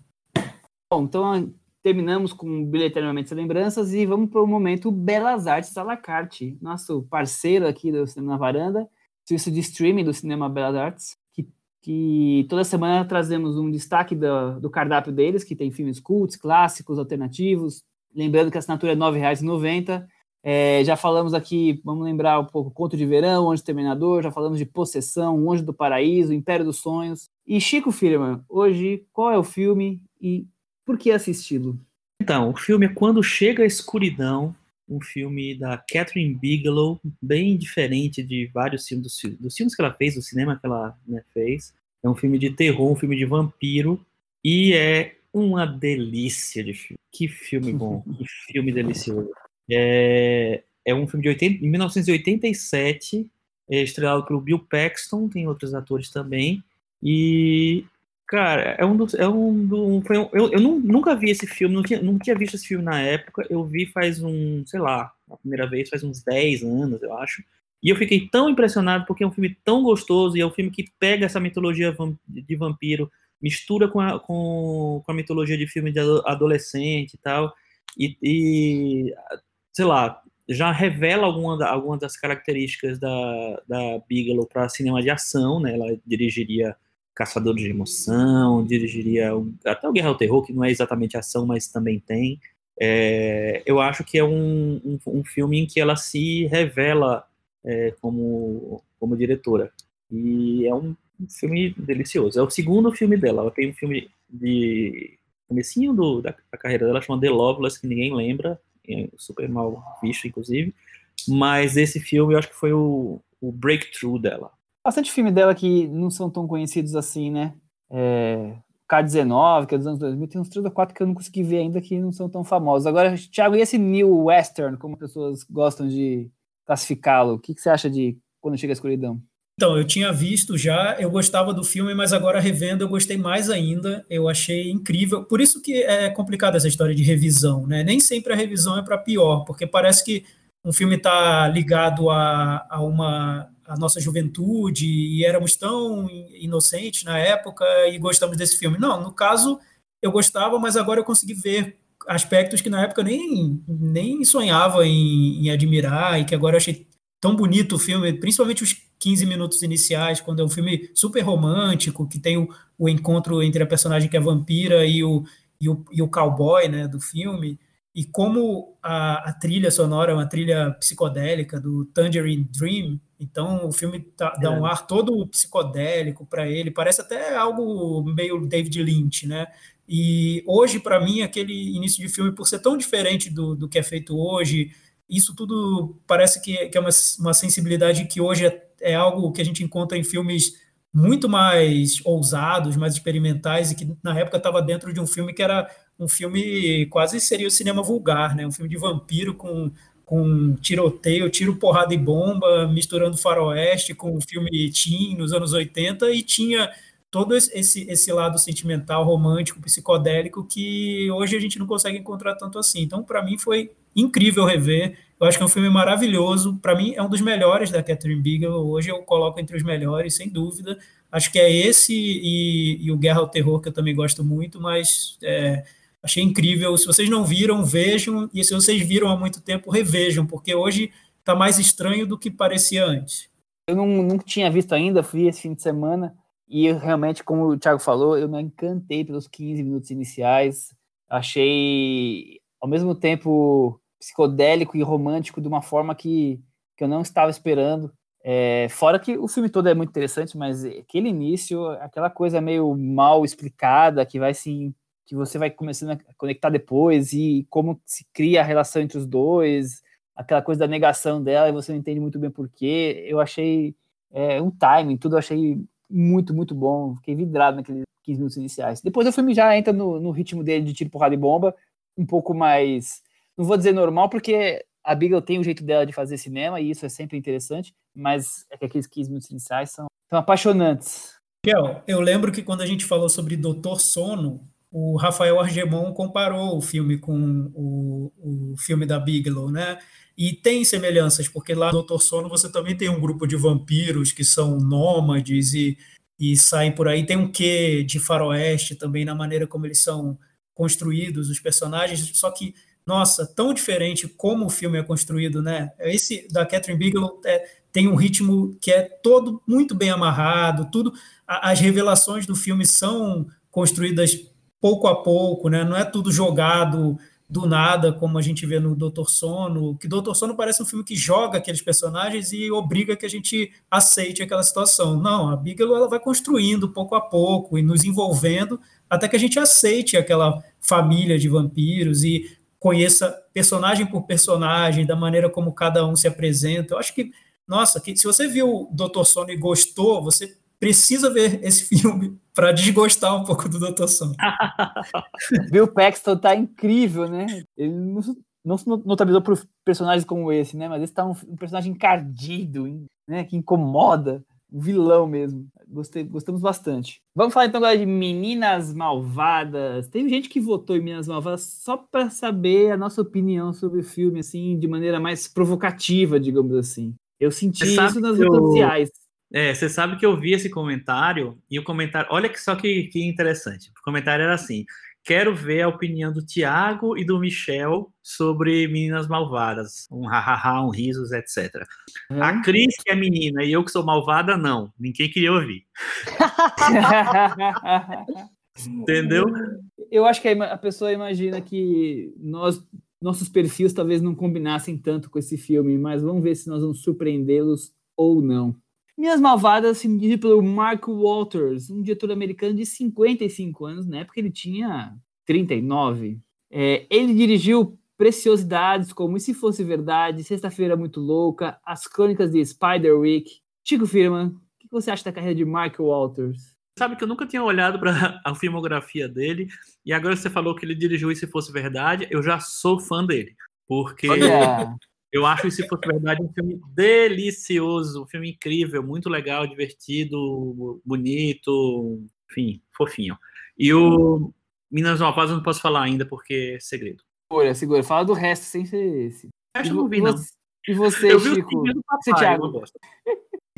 Bom, então terminamos com Bilheteriamente Lembranças e vamos para o momento Belas Artes à la carte, nosso parceiro aqui do Cinema na Varanda, serviço de streaming do Cinema Belas Artes, que, que toda semana trazemos um destaque do, do cardápio deles, que tem filmes cults, clássicos, alternativos, lembrando que a assinatura é R$ 9,90. É, já falamos aqui, vamos lembrar um pouco, Conto de Verão, Anjo Terminador, já falamos de Possessão, o Anjo do Paraíso, Império dos Sonhos. E Chico Firman, hoje, qual é o filme e por que assisti-lo? Então, o filme é Quando Chega a Escuridão, um filme da Catherine Bigelow, bem diferente de vários filmes dos, dos filmes que ela fez, do cinema que ela né, fez. É um filme de terror, um filme de vampiro, e é uma delícia de filme. Que filme bom, que filme delicioso. É, é um filme de 80, 1987, é estrelado pelo Bill Paxton, tem outros atores também, e Cara, é um dos. É um do, foi um, eu eu não, nunca vi esse filme, não tinha, não tinha visto esse filme na época. Eu vi faz um, sei lá, a primeira vez faz uns 10 anos, eu acho. E eu fiquei tão impressionado porque é um filme tão gostoso e é um filme que pega essa mitologia de vampiro, mistura com a, com, com a mitologia de filme de adolescente e tal. E, e sei lá, já revela alguma, alguma das características da, da Bigelow para cinema de ação, né? Ela dirigiria Caçadores de Emoção, dirigiria até o Guerra ao Terror, que não é exatamente ação, mas também tem. É, eu acho que é um, um, um, filme em que ela se revela é, como, como diretora. E é um, filme delicioso. É o segundo filme dela. Ela tem um filme de comecinho do, da, da carreira dela, chamado The Loveless, que ninguém lembra, é super mal visto, inclusive. Mas esse filme eu acho que foi o, o breakthrough dela bastante filme dela que não são tão conhecidos assim, né? É, K-19, que é dos anos 2000, tem uns 3 ou 4 que eu não consegui ver ainda que não são tão famosos. Agora, Thiago, e esse New Western, como pessoas gostam de classificá-lo? O que, que você acha de Quando Chega a Escuridão? Então, eu tinha visto já, eu gostava do filme, mas agora revendo eu gostei mais ainda, eu achei incrível. Por isso que é complicada essa história de revisão, né? Nem sempre a revisão é para pior, porque parece que um filme está ligado a, a uma a nossa juventude e éramos tão inocentes na época e gostamos desse filme. Não, no caso, eu gostava, mas agora eu consegui ver aspectos que na época nem, nem sonhava em, em admirar e que agora eu achei tão bonito o filme, principalmente os 15 minutos iniciais, quando é um filme super romântico, que tem o, o encontro entre a personagem que é vampira e o, e o, e o cowboy né, do filme. E como a, a, trilha sonora é uma trilha psicodélica do Tangerine Dream, então o filme tá, dá um é. ar todo psicodélico para ele, parece até algo meio David Lynch, né? E hoje, para mim, aquele início de filme, por ser tão diferente do, do que é feito hoje, isso tudo parece que, que é uma, uma sensibilidade que hoje é, é algo que a gente encontra em filmes muito mais ousados, mais experimentais, e que na época estava dentro de um filme que era um filme quase seria o cinema vulgar, né? Um filme de vampiro com, com tiroteio, tiro, porrada e bomba, misturando faroeste com o filme teen nos anos 80 e tinha todo esse, esse lado sentimental, romântico, psicodélico que hoje a gente não consegue encontrar tanto assim. Então, para mim foi incrível rever. Eu acho que é um filme maravilhoso. Para mim é um dos melhores da Catherine Bigelow. Hoje eu coloco entre os melhores, sem dúvida. Acho que é esse e, e o Guerra ao Terror que eu também gosto muito, mas é, Achei incrível. Se vocês não viram, vejam. E se vocês viram há muito tempo, revejam, porque hoje está mais estranho do que parecia antes. Eu não, tinha visto ainda, fui esse fim de semana. E eu, realmente, como o Thiago falou, eu me encantei pelos 15 minutos iniciais. Achei, ao mesmo tempo, psicodélico e romântico de uma forma que, que eu não estava esperando. É, fora que o filme todo é muito interessante, mas aquele início, aquela coisa meio mal explicada, que vai se que você vai começando a conectar depois e como se cria a relação entre os dois, aquela coisa da negação dela e você não entende muito bem porquê. Eu achei é, um timing, tudo eu achei muito, muito bom. Fiquei vidrado naqueles 15 minutos iniciais. Depois o filme já entra no, no ritmo dele de tiro, porrada e bomba, um pouco mais, não vou dizer normal, porque a Beagle tem o jeito dela de fazer cinema e isso é sempre interessante, mas é que aqueles 15 minutos iniciais são, são apaixonantes. eu lembro que quando a gente falou sobre Doutor Sono, o Rafael Argemon comparou o filme com o, o filme da Bigelow, né? E tem semelhanças, porque lá no Doutor Sono você também tem um grupo de vampiros que são nômades e, e saem por aí. Tem um quê de faroeste também na maneira como eles são construídos, os personagens. Só que, nossa, tão diferente como o filme é construído, né? Esse da Catherine Bigelow é, tem um ritmo que é todo muito bem amarrado, tudo. As revelações do filme são construídas pouco a pouco, né? Não é tudo jogado do nada, como a gente vê no Doutor Sono, que Doutor Sono parece um filme que joga aqueles personagens e obriga que a gente aceite aquela situação. Não, a Bigelow ela vai construindo pouco a pouco e nos envolvendo até que a gente aceite aquela família de vampiros e conheça personagem por personagem, da maneira como cada um se apresenta. Eu acho que, nossa, que, se você viu Doutor Sono e gostou, você precisa ver esse filme para desgostar um pouco do Dr. Sono. Bill Paxton tá incrível, né? Ele não, não se notabilizou por personagens como esse, né? Mas esse tá um, um personagem encardido, né? Que incomoda. Um vilão mesmo. Gostei, gostamos bastante. Vamos falar então agora de Meninas Malvadas. Teve gente que votou em Meninas Malvadas só para saber a nossa opinião sobre o filme, assim, de maneira mais provocativa, digamos assim. Eu senti isso nas redes sociais. É, você sabe que eu vi esse comentário e o comentário. Olha que só que, que interessante. O comentário era assim: quero ver a opinião do Tiago e do Michel sobre Meninas Malvadas. Um hahaha, um risos, etc. Hum. A Cris, que é menina, e eu que sou malvada, não. Ninguém queria ouvir. Entendeu? Eu acho que a pessoa imagina que nós, nossos perfis talvez não combinassem tanto com esse filme, mas vamos ver se nós vamos surpreendê-los ou não. Minhas Malvadas, dirigido pelo Mark Walters, um diretor americano de 55 anos, na época ele tinha 39. É, ele dirigiu preciosidades como E Se Fosse Verdade, Sexta-feira Muito Louca, As Crônicas de Spiderwick. Chico Firman, o que você acha da carreira de Mark Walters? Sabe que eu nunca tinha olhado para a filmografia dele, e agora você falou que ele dirigiu E Se Fosse Verdade, eu já sou fã dele. Porque. Eu acho, Se Fosse Verdade, um filme delicioso, um filme incrível, muito legal, divertido, bonito, enfim, fofinho. E o Minas Malvadas eu não posso falar ainda porque é segredo. Segura, segura. Fala do resto sem ser esse. Acho que não vi, não. E você, eu Chico? Vi o papai, você, Thiago?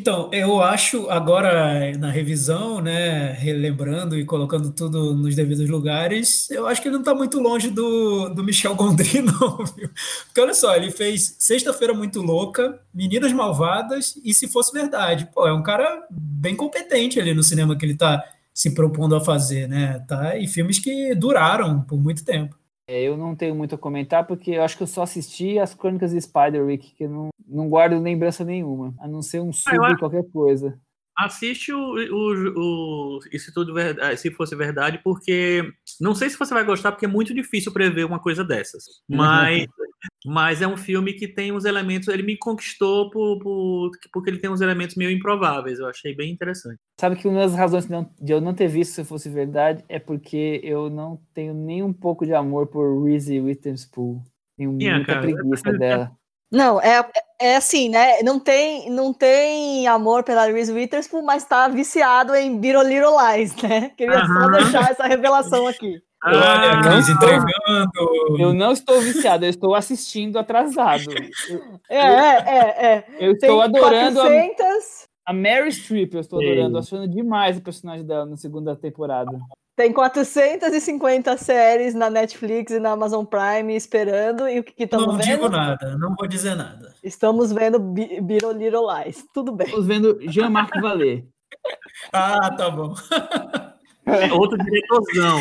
Então, eu acho agora na revisão, né, relembrando e colocando tudo nos devidos lugares, eu acho que ele não está muito longe do, do Michel Gondry, não, viu? Porque olha só, ele fez Sexta-feira Muito Louca, Meninas Malvadas e Se Fosse Verdade. Pô, é um cara bem competente ali no cinema que ele está se propondo a fazer, né? Tá? E filmes que duraram por muito tempo. É, eu não tenho muito a comentar, porque eu acho que eu só assisti as Crônicas de Spiderwick, que eu não, não guardo lembrança nenhuma, a não ser um sub Ah, eu acho- qualquer coisa. Assiste o, o, o Isso Tudo Verdade, se fosse verdade, porque não sei se você vai gostar, porque é muito difícil prever uma coisa dessas. Mas, mas é um filme que tem uns elementos. Ele me conquistou por, por- porque ele tem uns elementos meio improváveis. Eu achei bem interessante. Sabe que uma das razões de, eu não ter visto se fosse verdade é porque eu não tenho nem um pouco de amor por Reese Witherspoon. Tenho É, muita cara, preguiça é- dela. Não, é, é assim, né? Não tem, não tem amor pela Reese Witherspoon, mas tá viciado em Little Little Lies, né? Queria só deixar essa revelação aqui. Olha a Ah, Cris não. entregando. Eu não estou viciado, eu estou assistindo atrasado. É, é, é. é. eu Tem estou adorando a, 400, a Mary Streep, eu estou adorando, achando demais o personagem dela na segunda temporada. Tem 450 séries na Netflix e na Amazon Prime esperando. E o que estamos Não digo vendo? nada, não vou dizer nada. Estamos vendo Bi- Little Little Lies. Tudo bem. Estamos vendo Jean-Marc Vallée. Ah, tá bom. outro diretorzão.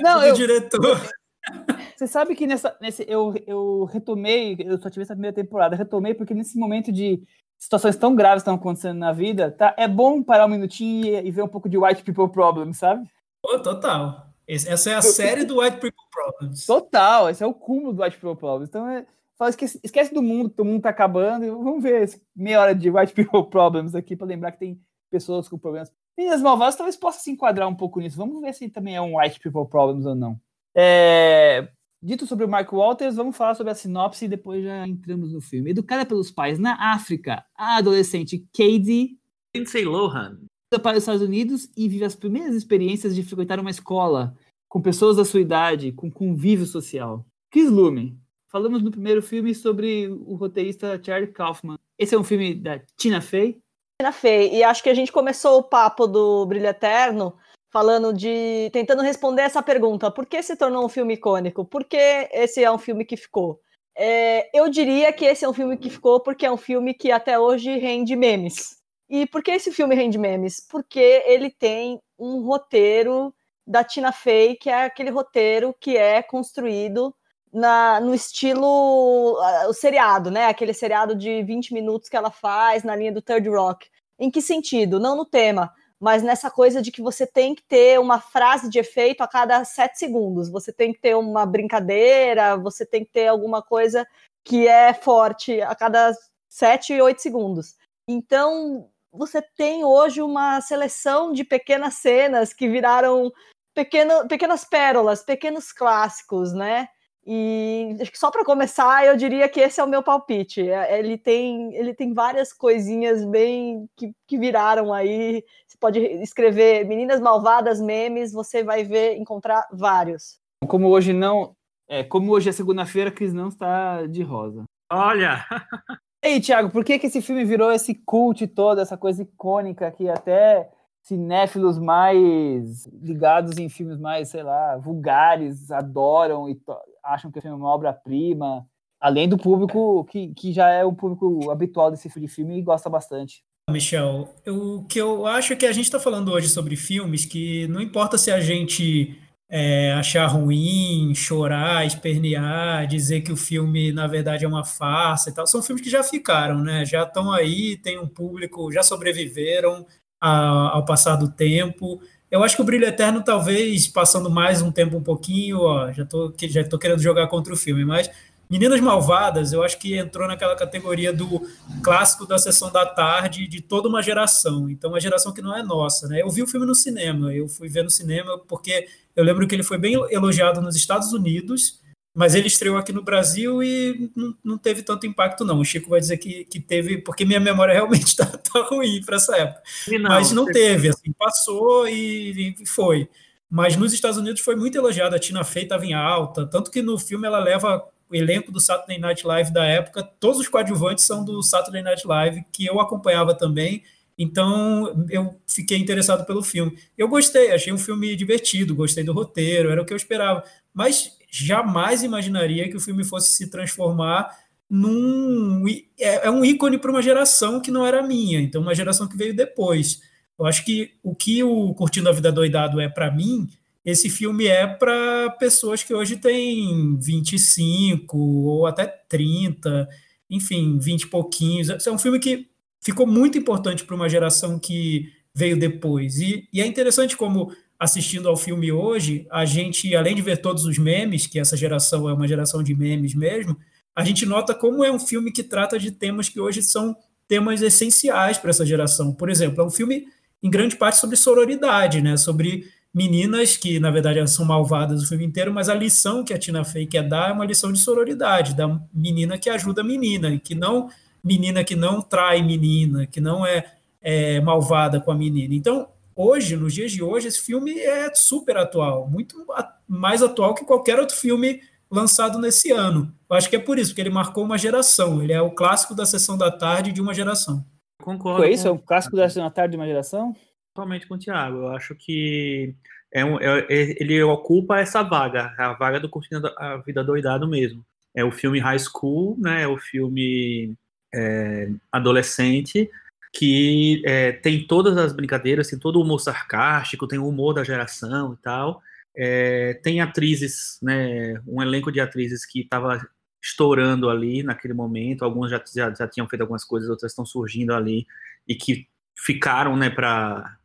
Não, Tudo eu, diretor. Você sabe que nessa, nesse, eu, eu retomei, eu só tive essa primeira temporada, retomei porque nesse momento de situações tão graves que estão acontecendo na vida, tá? É bom parar um minutinho e, e ver um pouco de White People Problem, sabe? Pô, total. Esse- Essa é a série do White People Problems. Total, esse é o cúmulo do White People Problem. Então, é, fala, esquece, esquece do mundo, que o mundo tá acabando, vamos ver esse meia hora de White People Problems aqui para lembrar que tem pessoas com problemas. Meninas Malvadas talvez possa se enquadrar um pouco nisso. Vamos ver se também é um White People Problems ou não. É, Dito sobre o Mark Walters, vamos falar sobre a sinopse e depois já entramos no filme. Educada pelos pais na África, a adolescente Katie Lindsay Lohan. Para os Estados Unidos e vive as primeiras experiências de frequentar uma escola com pessoas da sua idade, com convívio social. Chris Lume. Falamos no primeiro filme sobre o roteirista Charlie Kaufman. Esse é um filme da Tina Fey. Tina Fey. E acho que a gente começou o papo do Brilho Eterno falando de. tentando responder essa pergunta: por que se tornou um filme icônico? Por que esse é um filme que ficou? É, eu diria que esse é um filme que ficou porque é um filme que até hoje rende memes. E por que esse filme rende memes? Porque ele tem um roteiro da Tina Fey, que é aquele roteiro que é construído na, no estilo uh, o seriado, né? Aquele seriado de 20 minutos que ela faz na linha do Third Rock. Em que sentido? Não no tema, mas nessa coisa de que você tem que ter uma frase de efeito a cada sete segundos. Você tem que ter uma brincadeira, você tem que ter alguma coisa que é forte a cada sete oito segundos. Então, você tem hoje uma seleção de pequenas cenas que viraram pequeno, pequenas pérolas, pequenos clássicos, né? E acho que só para começar, eu diria que esse é o meu palpite. É, Ele tem, ele tem várias coisinhas bem que, que viraram aí. Você pode escrever Meninas Malvadas memes, você vai ver, encontrar vários. Como hoje não. É, como hoje é segunda-feira, Cris não está de rosa. Olha, Ei, Thiago, por que, que esse filme virou esse cult todo, essa coisa icônica que até cinéfilos mais ligados em filmes mais, sei lá, vulgares adoram e acham que o filme é uma obra-prima, além do público que, que já é um público habitual desse tipo de filme e gosta bastante. Michel, o que eu acho é que a gente está falando hoje sobre filmes que não importa se a gente é, achar ruim, chorar, espernear, dizer que o filme na verdade é uma farsa e tal, são filmes que já ficaram, né? Já estão aí, tem um público, já sobreviveram a- ao passar do tempo. Eu acho que o Brilho Eterno, talvez, passando mais um tempo um pouquinho, ó, já tô, já tô querendo jogar contra o filme, mas Meninas Malvadas, eu acho que entrou naquela categoria do clássico da sessão da tarde de toda uma geração. Então, uma geração que não é nossa, né? Eu vi o filme no cinema, eu fui ver no cinema porque eu lembro que ele foi bem elogiado nos Estados Unidos, mas ele estreou aqui no Brasil e não, não teve tanto impacto, não. O Chico vai dizer que, que teve, porque minha memória realmente está tá ruim para essa época. não, mas não teve, assim, passou e, e foi. Mas nos Estados Unidos foi muito elogiada, a Tina Fey estava em alta, tanto que no filme ela leva o elenco do Saturday Night Live da época, todos os coadjuvantes são do Saturday Night Live, que eu acompanhava também, então eu fiquei interessado pelo filme. Eu gostei, achei um filme divertido, gostei do roteiro, era o que eu esperava, mas jamais imaginaria que o filme fosse se transformar num. É, é um ícone para uma geração que não era minha, então uma geração que veio depois. Eu acho que o que o Curtindo a Vida Doidado é para mim, esse filme é para pessoas que hoje têm 25 ou até 30, enfim, 20 e pouquinhos. É um filme que ficou muito importante para uma geração que veio depois. E, e, é interessante como, assistindo ao filme hoje, a gente, além de ver todos os memes, que essa geração é uma geração de memes mesmo, a gente nota como é um filme que trata de temas que hoje são temas essenciais para essa geração. Por exemplo, é um filme, em grande parte, sobre sororidade, né? sobre meninas que, na verdade, são malvadas o filme inteiro, mas a lição que a Tina Fey quer dar é uma lição de sororidade, da menina que ajuda a menina, que não menina que não trai menina, que não é, é malvada com a menina. Então, hoje, nos dias de hoje, esse filme é super atual, muito mais atual que qualquer outro filme lançado nesse ano. Eu acho que é por isso, porque ele marcou uma geração. Ele é o clássico da sessão da tarde de uma geração. Concordo. Foi isso? É o clássico da sessão da tarde de uma geração? Totalmente com o Thiago. Eu acho que é um, é, é ele ocupa essa vaga, a vaga do Curtindo a Vida Doidado mesmo. É o filme High School, né? É o filme é, adolescente que é, tem todas as brincadeiras, tem todo o humor sarcástico, tem o humor da geração e tal. É, tem atrizes, né, um elenco de atrizes que estava estourando ali naquele momento. Algumas já, já, já, tinham feito algumas coisas, outras estão surgindo ali e que ficaram né, para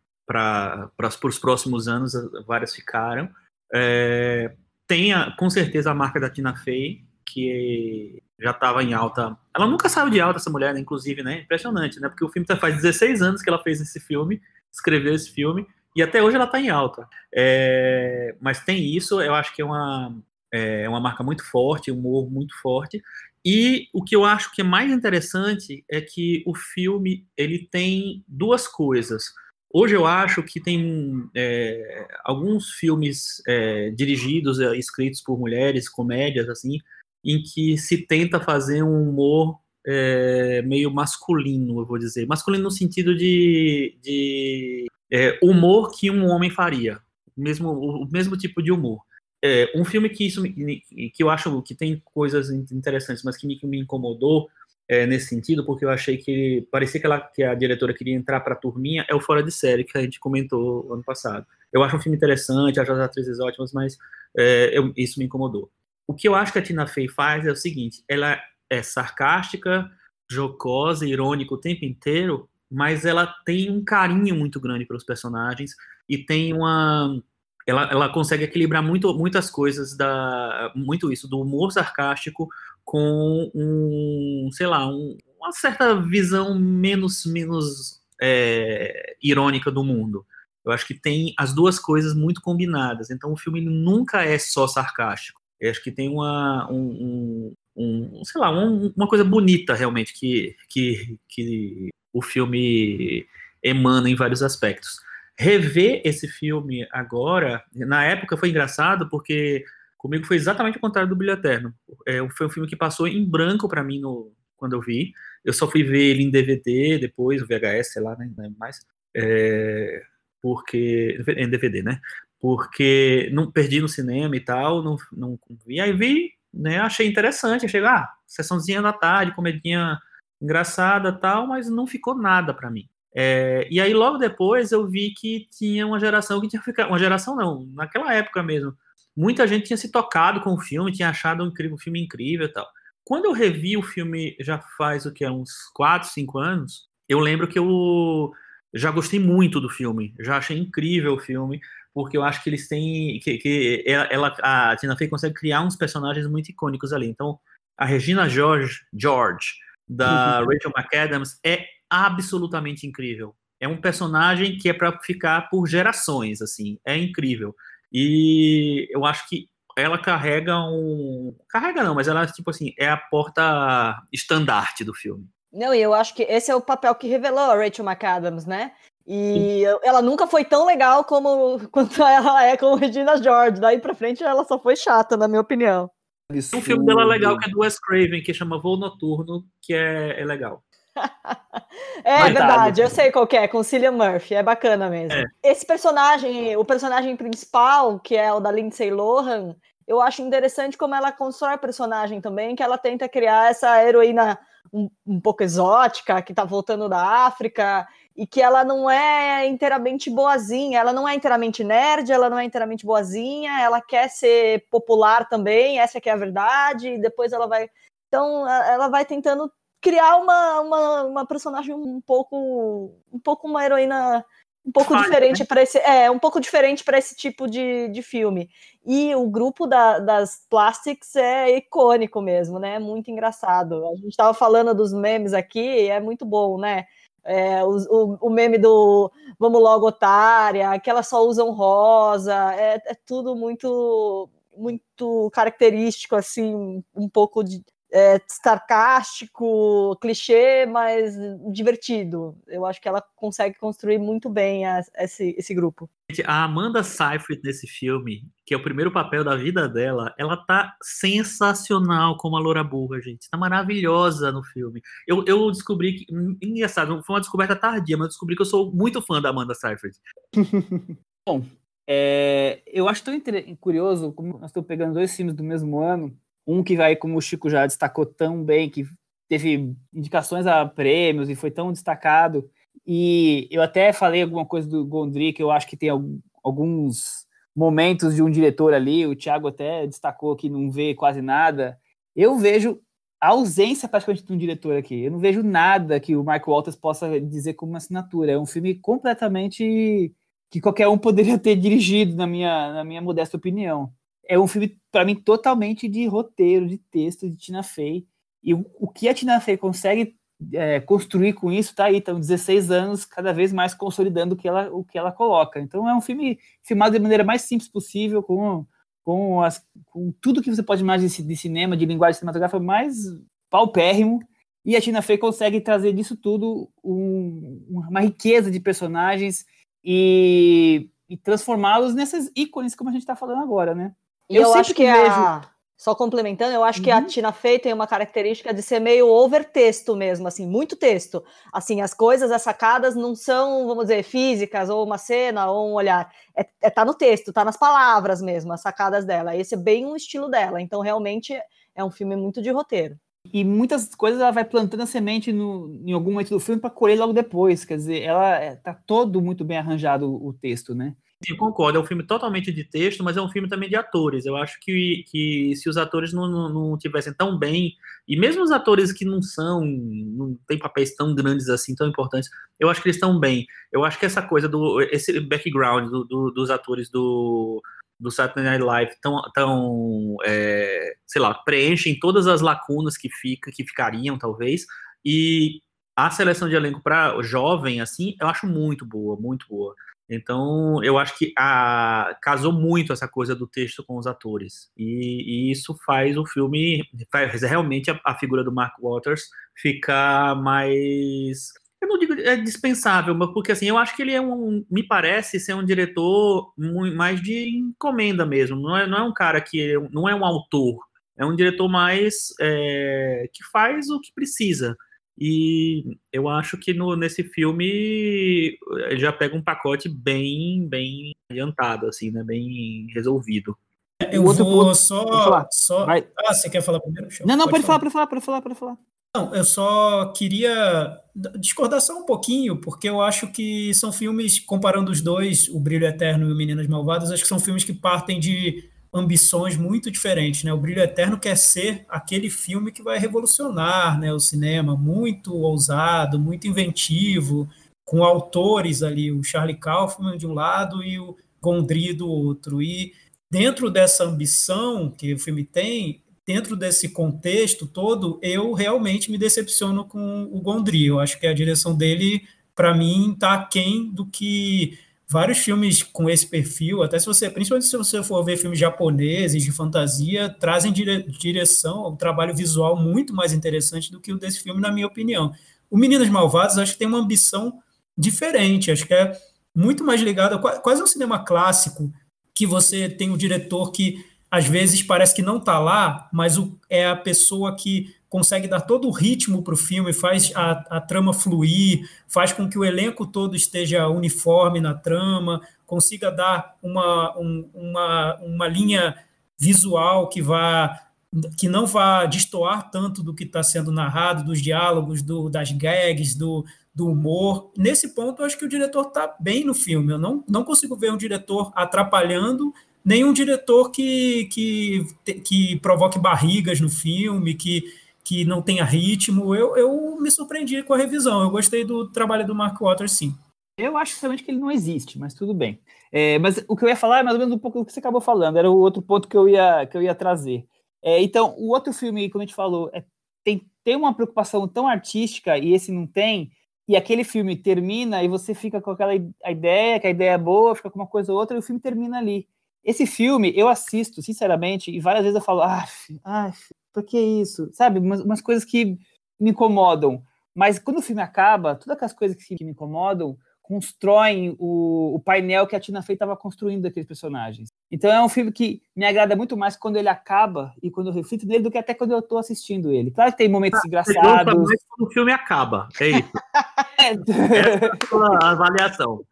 os próximos anos, várias ficaram. É, tem a, com certeza a marca da Tina Fey, que já estava em alta. Ela nunca saiu de alta, essa mulher, né, inclusive, né? Impressionante, né? Porque o filme tá, faz 16 anos que ela fez esse filme, escreveu esse filme, e até hoje ela está em alta. É, mas tem isso, eu acho que é uma, é uma marca muito forte, um humor muito forte. E o que eu acho que é mais interessante é que o filme ele tem duas coisas. Hoje eu acho que tem é, alguns filmes é, dirigidos, é, escritos por mulheres, comédias assim, em que se tenta fazer um humor é, meio masculino, eu vou dizer. Masculino no sentido de, de é, humor que um homem faria, mesmo, o mesmo tipo de humor. É, um filme que isso que eu acho que tem coisas interessantes, mas que me, me incomodou é, nesse sentido, porque eu achei que parecia que, ela, que a diretora queria entrar para a turminha, é o Fora de Série, que a gente comentou ano passado. Eu acho um filme interessante, acho as atrizes ótimas, mas é, eu, isso me incomodou. O que eu acho que a Tina Fey faz é o seguinte: ela é sarcástica, jocosa, irônica o tempo inteiro, mas ela tem um carinho muito grande pelos personagens e tem uma ela, ela consegue equilibrar muito, muitas coisas da muito isso do humor sarcástico com um sei lá um, uma certa visão menos menos é, irônica do mundo. Eu acho que tem as duas coisas muito combinadas. Então o filme nunca é só sarcástico. Eu acho que tem uma um, um, um sei lá um, uma coisa bonita realmente que que, que o filme emana em vários aspectos. Rever esse filme agora, na época foi engraçado porque comigo foi exatamente o contrário do Brilho Eterno. É, foi um filme que passou em branco para mim no, quando eu vi. Eu só fui ver ele em DVD, depois, o VHS, sei lá, né, não mais. É, porque. Em DVD, né? Porque não perdi no cinema e tal, não, não vi. Aí vi, né? Achei interessante. Achei, ah, sessãozinha da tarde, comedinha engraçada tal, mas não ficou nada para mim. É, e aí logo depois eu vi que tinha uma geração que tinha ficado, uma geração não, naquela época mesmo, muita gente tinha se tocado com o filme, tinha achado um, incrível, um filme incrível e tal. Quando eu revi o filme já faz o que uns 4, 5 anos, eu lembro que eu já gostei muito do filme, já achei incrível o filme, porque eu acho que eles têm que, que ela, a Tina Fey consegue criar uns personagens muito icônicos ali. Então, a Regina George, George da. Rachel McAdams é absolutamente incrível. É um personagem que é para ficar por gerações, assim, é incrível. E eu acho que ela carrega um. Carrega não, mas ela, tipo assim, é a porta estandarte do filme. Não, e eu acho que esse é o papel que revelou a Rachel McAdams, né? E Sim. ela nunca foi tão legal como quanto ela é com Regina George. Daí pra frente ela só foi chata, na minha opinião. Absurdo. Um filme dela legal que é do Wes Craven, que chama Voo Noturno, que é, é legal. é verdade, eu sei qual é, com Cillian Murphy, é bacana mesmo. É. Esse personagem, o personagem principal, que é o da Lindsay Lohan, eu acho interessante como ela constrói o personagem também, que ela tenta criar essa heroína um, um pouco exótica, que tá voltando da África, e que ela não é inteiramente boazinha, ela não é inteiramente nerd, ela não é inteiramente boazinha, ela quer ser popular também, essa que é a verdade, e depois ela vai. Então, ela vai tentando criar uma, uma, uma personagem um pouco um pouco uma heroína um pouco diferente né? para esse é um pouco diferente para esse tipo de, de filme. E o grupo da, das Plastics é icônico mesmo né? Muito engraçado. A gente estava falando dos memes aqui é muito bom né? É, o, o, o, meme do vamos logo otária que elas só usam rosa é, é tudo muito muito característico assim um pouco de, é, sarcástico, clichê, mas divertido. Eu acho que ela consegue construir muito bem a, esse, esse grupo. A Amanda Seyfried nesse filme, que é o primeiro papel da vida dela, ela tá sensacional como a Loura Burra, gente. Tá maravilhosa no filme. Eu, eu descobri que. Engraçado, foi uma descoberta tardia, mas eu descobri que eu sou muito fã da Amanda Seyfried. Bom, é, eu acho tão curioso como nós estamos pegando dois filmes do mesmo ano um que vai, como o Chico já destacou tão bem, que teve indicações a prêmios e foi tão destacado. E eu até falei alguma coisa do Gondry, que eu acho que tem alguns momentos de um diretor ali, o Thiago até destacou que não vê quase nada. Eu vejo a ausência praticamente de um diretor aqui. Eu não vejo nada que o Mark Walters possa dizer como uma assinatura. É um filme completamente que qualquer um poderia ter dirigido, na minha, na minha modesta opinião é um filme, para mim, totalmente de roteiro, de texto, de Tina Fey. E o, o que a Tina Fey consegue é, construir com isso, tá aí, estão 16 anos, cada vez mais consolidando o que ela, o que ela coloca. Então é um filme filmado de maneira mais simples possível, com, com, as, com tudo que você pode imaginar de, de cinema, de linguagem cinematográfica mais paupérrimo, e a Tina Fey consegue trazer disso tudo um, uma riqueza de personagens e, e transformá-los nessas ícones como a gente está falando agora, né? E eu, eu acho que, vejo... a... Só complementando, eu acho uhum. que a uhum. Tina Fey tem uma característica de ser meio over texto mesmo, assim, muito texto. Assim, as coisas, as sacadas não são, vamos dizer, físicas, ou uma cena, ou um olhar. É, é tá no texto, tá nas palavras mesmo, as sacadas dela. Esse é bem um estilo dela. Então, realmente, é um filme muito de roteiro. E muitas coisas ela vai plantando a semente no, em algum momento do filme para colher logo depois. Quer dizer, ela é, tá todo muito bem arranjado o texto, né? Sim, concordo. É um filme totalmente de texto, mas é um filme também de atores. Eu acho que, que se os atores não, não, não tivessem tão bem, e mesmo os atores que não são, não têm papéis tão grandes assim, tão importantes, eu acho que eles estão bem. Eu acho que essa coisa do esse background do, do, dos atores do, do Saturday Night Live tão, tão é, sei lá, preenchem todas as lacunas que fica, que ficariam talvez, e a seleção de elenco para jovem assim, eu acho muito boa, muito boa. Então, eu acho que a, casou muito essa coisa do texto com os atores. E, e isso faz o filme, faz realmente a, a, figura do Mark Waters ficar mais. Eu não digo é dispensável, mas porque assim, eu acho que ele é um. Me parece ser um diretor mais de encomenda mesmo. Não é, não é um cara que. Não é um autor. É um diretor mais. É, que faz o que precisa. E eu acho que no, nesse filme ele já pega um pacote bem, bem adiantado, assim, né? Bem resolvido. Eu outro vou ponto, só. só... Ah, você quer falar primeiro? Não, não, pode, pode falar, pode falar, pode falar, pode falar. Não, eu só queria discordar só um pouquinho, porque eu acho que são filmes, comparando os dois, O Brilho Eterno e O Meninas Malvadas, acho que são filmes que partem de ambições muito diferentes, né? O Brilho Eterno quer ser aquele filme que vai revolucionar, né, o cinema, muito ousado, muito inventivo, com autores ali, o Charlie Kaufman de um lado e o Gondry do outro. E dentro dessa ambição que o filme tem, dentro desse contexto todo, eu realmente me decepciono com o Gondry. Eu acho que a direção dele, para mim, está aquém do que vários filmes com esse perfil, até se você, principalmente se você for ver filmes japoneses de fantasia, trazem dire, direção, um trabalho visual muito mais interessante do que o desse filme, na minha opinião. O Meninas Malvadas acho que tem uma ambição diferente, acho que é muito mais ligado a quase um cinema clássico, que você tem o um diretor que às vezes parece que não está lá, mas o, é a pessoa que consegue dar todo o ritmo para o filme, faz a, a trama fluir, faz com que o elenco todo esteja uniforme na trama, consiga dar uma, um, uma, uma linha visual que vá que não vá destoar tanto do que está sendo narrado, dos diálogos, do, das gags, do, do humor. Nesse ponto, eu acho que o diretor está bem no filme. Eu não, não consigo ver um diretor atrapalhando, nem um diretor que, que, que provoque barrigas no filme, que, que não tenha ritmo. Eu, eu me surpreendi com a revisão. Eu gostei do trabalho do Mark Waters, sim. Eu acho realmente que ele não existe, mas tudo bem. É, mas o que eu ia falar é mais ou menos um pouco do que você acabou falando, era o outro ponto que eu ia, que eu ia trazer. É, então, o outro filme, como a gente falou, é, tem, tem uma preocupação tão artística e esse não tem, e aquele filme termina e você fica com aquela ideia, que a ideia é boa, fica com uma coisa ou outra, e o filme termina ali. Esse filme eu assisto, sinceramente, e várias vezes eu falo, ah, por que isso? Sabe, umas, umas coisas que me incomodam. Mas quando o filme acaba, todas aquelas coisas que me incomodam, constroem o, o painel que a Tina Fey estava construindo daqueles personagens. Então é um filme que me agrada muito mais quando ele acaba e quando eu reflito nele do que até quando eu estou assistindo ele. Claro que tem momentos ah, engraçados. Mais quando o filme acaba, é isso. Essa é a avaliação.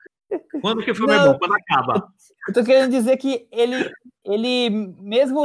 Quando que o filme é não, é bom? Quando acaba. Eu tô querendo dizer que ele, ele mesmo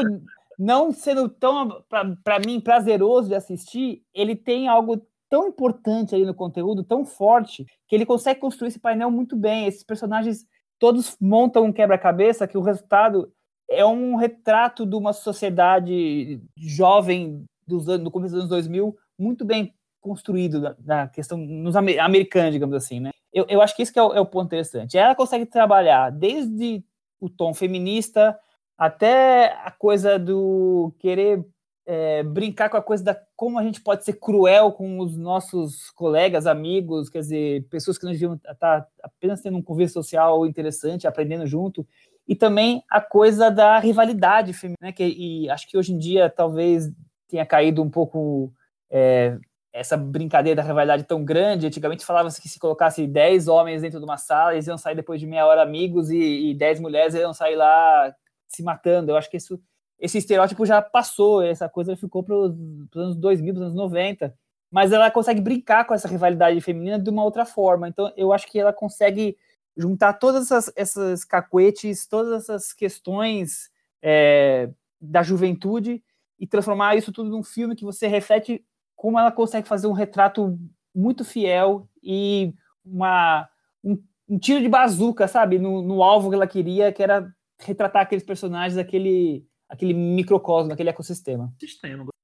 não sendo tão, para mim, prazeroso de assistir, ele tem algo tão importante ali no conteúdo, tão forte, que ele consegue construir esse painel muito bem. Esses personagens todos montam um quebra-cabeça que o resultado é um retrato de uma sociedade jovem dos anos, do começo dos anos 2000 muito bem construído da questão nos americanos, digamos assim, né? Eu, eu acho que isso que é o, é o ponto interessante. Ela consegue trabalhar desde o tom feminista até a coisa do querer é, brincar com a coisa da como a gente pode ser cruel com os nossos colegas, amigos, quer dizer, pessoas que não deviam estar tá apenas tendo um convívio social interessante, aprendendo junto, e também a coisa da rivalidade feminina, né, que e acho que hoje em dia talvez tenha caído um pouco é, essa brincadeira da rivalidade tão grande. Antigamente falava-se que se colocasse 10 homens dentro de uma sala, eles iam sair depois de meia hora amigos e, e 10 mulheres iam sair lá se matando. Eu acho que isso esse estereótipo já passou, essa coisa ficou para os anos 2000, para os anos 90, mas ela consegue brincar com essa rivalidade feminina de uma outra forma. Então, eu acho que ela consegue juntar todas essas, essas cacuetes, todas essas questões é, da juventude e transformar isso tudo num filme que você reflete como ela consegue fazer um retrato muito fiel e uma, um, um tiro de bazuca, sabe, no, no alvo que ela queria, que era retratar aqueles personagens, aquele aquele microcosmo, aquele ecossistema.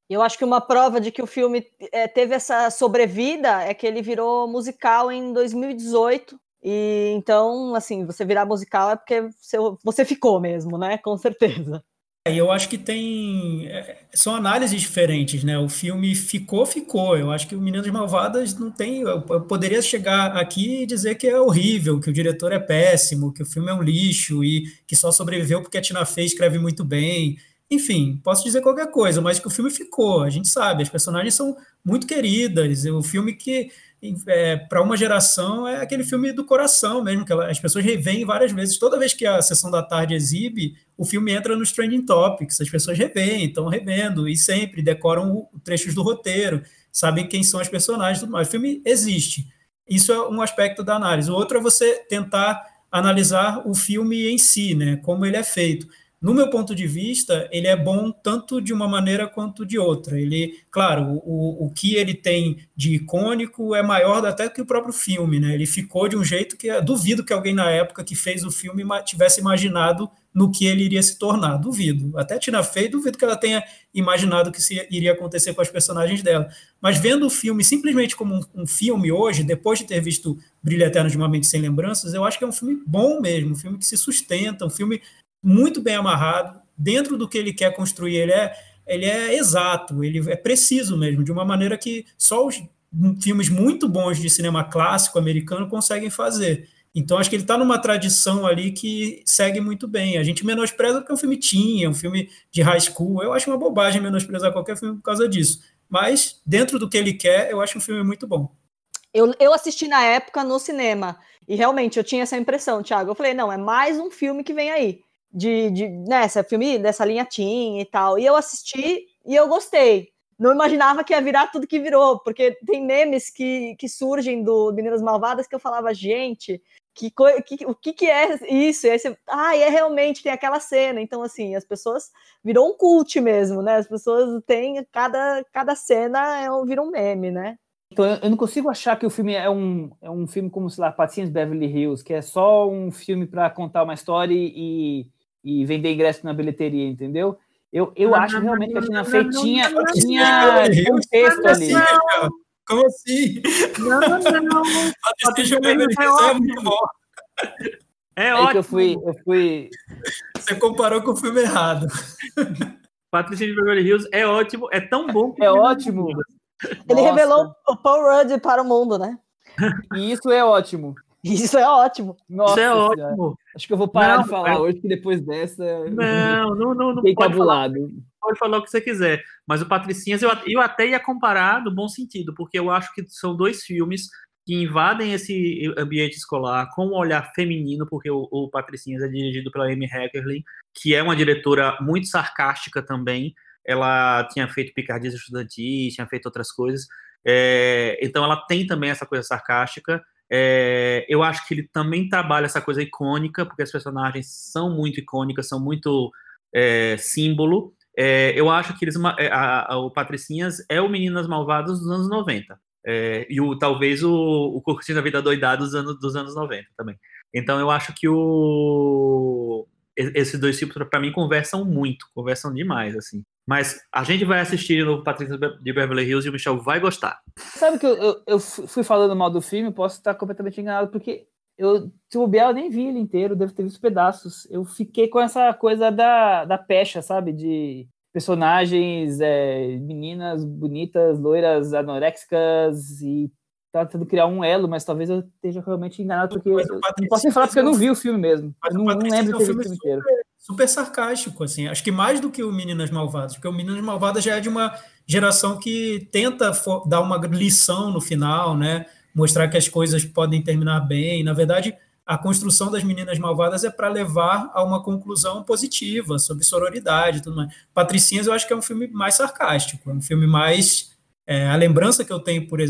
Eu acho que uma prova de que o filme é, teve essa sobrevida é que ele virou musical em 2018. E então, assim, você virar musical é porque você, você ficou mesmo, né? Com certeza. E eu acho que tem. É, são análises diferentes, né? O filme ficou, ficou. Eu acho que o Meninas Malvadas não tem. Eu poderia chegar aqui e dizer que é horrível, que o diretor é péssimo, que o filme é um lixo e que só sobreviveu porque a Tina Fey escreve muito bem. Enfim, posso dizer qualquer coisa, mas que o filme ficou, a gente sabe, as personagens são muito queridas. O filme que é, para uma geração é aquele filme do coração mesmo, que ela, as pessoas revêem várias vezes. Toda vez que a sessão da tarde exibe, o filme entra nos trending topics, as pessoas revêem, estão revendo e sempre decoram o, trechos do roteiro, sabem quem são as personagens, tudo mais. O filme existe. Isso é um aspecto da análise. O outro é você tentar analisar o filme em si, né, como ele é feito no meu ponto de vista, ele é bom tanto de uma maneira quanto de outra. Ele, claro, o, o que ele tem de icônico é maior até que o próprio filme, né? Ele ficou de um jeito que duvido que alguém na época que fez o filme tivesse imaginado no que ele iria se tornar. Duvido. Até Tina Fey, duvido que ela tenha imaginado que se iria acontecer com as personagens dela. Mas vendo o filme simplesmente como um, um filme hoje, depois de ter visto Brilho Eterno de uma Mente Sem Lembranças, eu acho que é um filme bom mesmo, um filme que se sustenta, um filme muito bem amarrado, dentro do que ele quer construir, ele é, ele é exato, ele é preciso mesmo, de uma maneira que só os filmes muito bons de cinema clássico americano conseguem fazer. Então, acho que ele está numa tradição ali que segue muito bem. A gente menospreza porque um filme tinha, um filme de high school. Eu acho uma bobagem menosprezar qualquer filme por causa disso. Mas, dentro do que ele quer, eu acho um filme muito bom. Eu, eu assisti na época no cinema. E realmente eu tinha essa impressão, Thiago. Eu falei, não, é mais um filme que vem aí de, de né, filme dessa linha teen e tal. E eu assisti e eu gostei. Não imaginava que ia virar tudo que virou, porque tem memes que, que surgem do Meninas Malvadas que eu falava, gente, que, que, o que, que é isso? E aí você, ah, é realmente, tem aquela cena. Então, assim, as pessoas virou um cult mesmo, né? As pessoas têm, cada, cada cena é, vira um meme, né? Então eu não consigo achar que o filme é um, é um filme como, sei lá, Patinhas Beverly Hills, que é só um filme para contar uma história e, e vender ingresso na bilheteria, entendeu? Eu, eu acho realmente que a Tina Fey tinha, tinha contexto ali. Como assim? Não, não. Patricinha Beverly Hills é muito bom. É Aí ótimo. que eu fui, eu fui. Você comparou com o filme errado. Patricinha de Beverly Hills é ótimo, é tão bom que É ótimo. Ele Nossa, revelou o Paul Rudd para o mundo, né? E isso é ótimo. Isso é ótimo. Nossa, Isso é Senhora. ótimo. Acho que eu vou parar Não, de falar hoje, que depois dessa. Não, não, não, não pode falar, pode falar o que você quiser. Mas o Patricinhas eu, eu até ia comparar no bom sentido, porque eu acho que são dois filmes que invadem esse ambiente escolar com um olhar feminino, porque o, o Patricinhas é dirigido pela Amy Heckerling, que é uma diretora muito sarcástica também. Ela tinha feito Picardias Estudantis, tinha feito outras coisas. É, então ela tem também essa coisa sarcástica. É, eu acho que ele também trabalha essa coisa icônica, porque as personagens são muito icônicas, são muito é, símbolo. É, eu acho que eles, é, a- a- o Patricinhas é o Meninas Malvadas dos anos 90. É, e o, talvez o, o Curtindo Vida Doidada dos anos, dos anos 90 também. Então eu acho que o, esses dois tipos, para mim, conversam muito, conversam demais, assim. Mas a gente vai assistir no Patrícia de Beverly Hills e o Michel vai gostar. Sabe que eu, eu, eu fui falando mal do filme, posso estar completamente enganado, porque eu, se bobear, eu nem vi ele inteiro, devo ter visto pedaços. Eu fiquei com essa coisa da, da pecha, sabe? De personagens, é, meninas bonitas, loiras, anoréxicas e tá tentando criar um elo, mas talvez eu esteja realmente enganado, porque o eu não posso nem falar porque eu não vi o filme mesmo. Mas Eu o não, não lembro é de ter visto o filme filme inteiro. super sarcástico, assim. Acho que mais do que o Meninas Malvadas, porque o Meninas Malvadas já é de uma geração que tenta dar uma lição no final, né? Mostrar que as coisas podem terminar bem. Na verdade, a construção das Meninas Malvadas é para levar a uma conclusão positiva sobre sororidade e tudo mais. Patricinhas, eu acho que é um filme mais sarcástico, é um filme mais. é, a lembrança que eu tenho por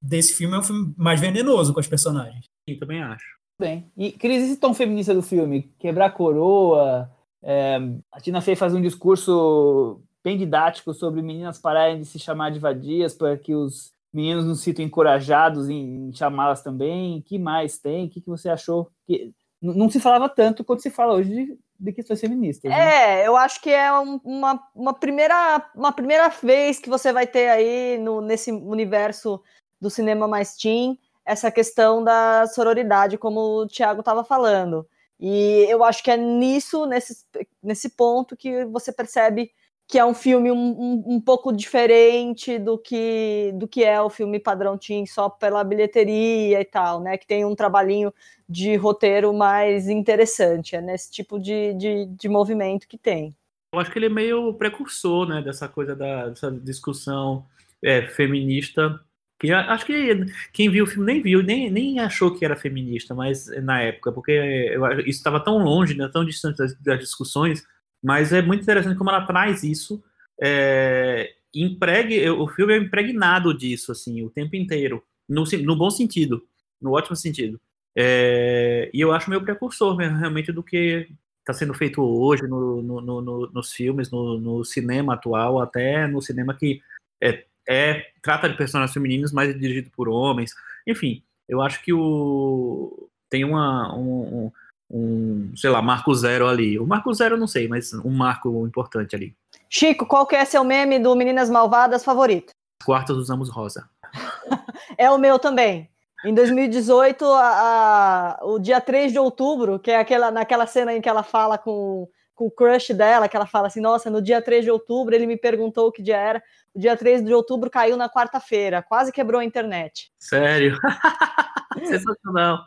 desse filme é um filme mais venenoso com as personagens. Sim, também acho. Bem, e Cris, esse tom feminista do filme? Quebrar a coroa, é, a Tina Fey faz um discurso bem didático sobre meninas pararem de se chamar de vadias para que os meninos não se sintam encorajados em, em chamá-las também. Que mais tem? O que, que você achou? Que não se falava tanto quanto se fala hoje de, de questões feministas. né? É, eu acho que é um- uma, uma, primeira, uma primeira vez que você vai ter aí no, nesse universo do cinema mais teen essa questão da sororidade, como o Thiago estava falando. E eu acho que é nisso, nesse, nesse ponto, que você percebe que é um filme um, um, um pouco diferente do que, do que é o filme padrão teen, só pela bilheteria e tal, né? Que tem um trabalhinho de roteiro mais interessante. É nesse tipo de, de, de movimento que tem. Eu acho que ele é meio precursor, né, dessa coisa da dessa discussão é, feminista. Que acho que quem viu o filme nem viu, nem, nem achou que era feminista, mas na época, porque eu, isso estava tão longe, né, tão distante das, das discussões. Mas é muito interessante como ela traz isso. É, empregue, o filme é impregnado disso, assim, o tempo inteiro, no, no bom sentido, no ótimo sentido. É, e eu acho meio precursor mesmo, realmente do que está sendo feito hoje no, no- no- no- nos filmes, no cinema atual, até no cinema que é, é- trata de personagens femininos, mas é dirigido por homens. Enfim, eu acho que o tem uma, um, um- sei lá, marco zero ali. O marco zero eu não sei, mas um marco importante ali. Chico, qual que é seu meme do Meninas Malvadas favorito? As quartas usamos rosa. É o meu também. Em 2018, a- a- o dia 3 de outubro, que é aquela, naquela cena em que ela fala com, com o crush dela, que ela fala assim, nossa, no dia 3 de outubro ele me perguntou que dia era. O dia 3 de outubro caiu na quarta-feira, quase quebrou a internet. Sério? Sensacional.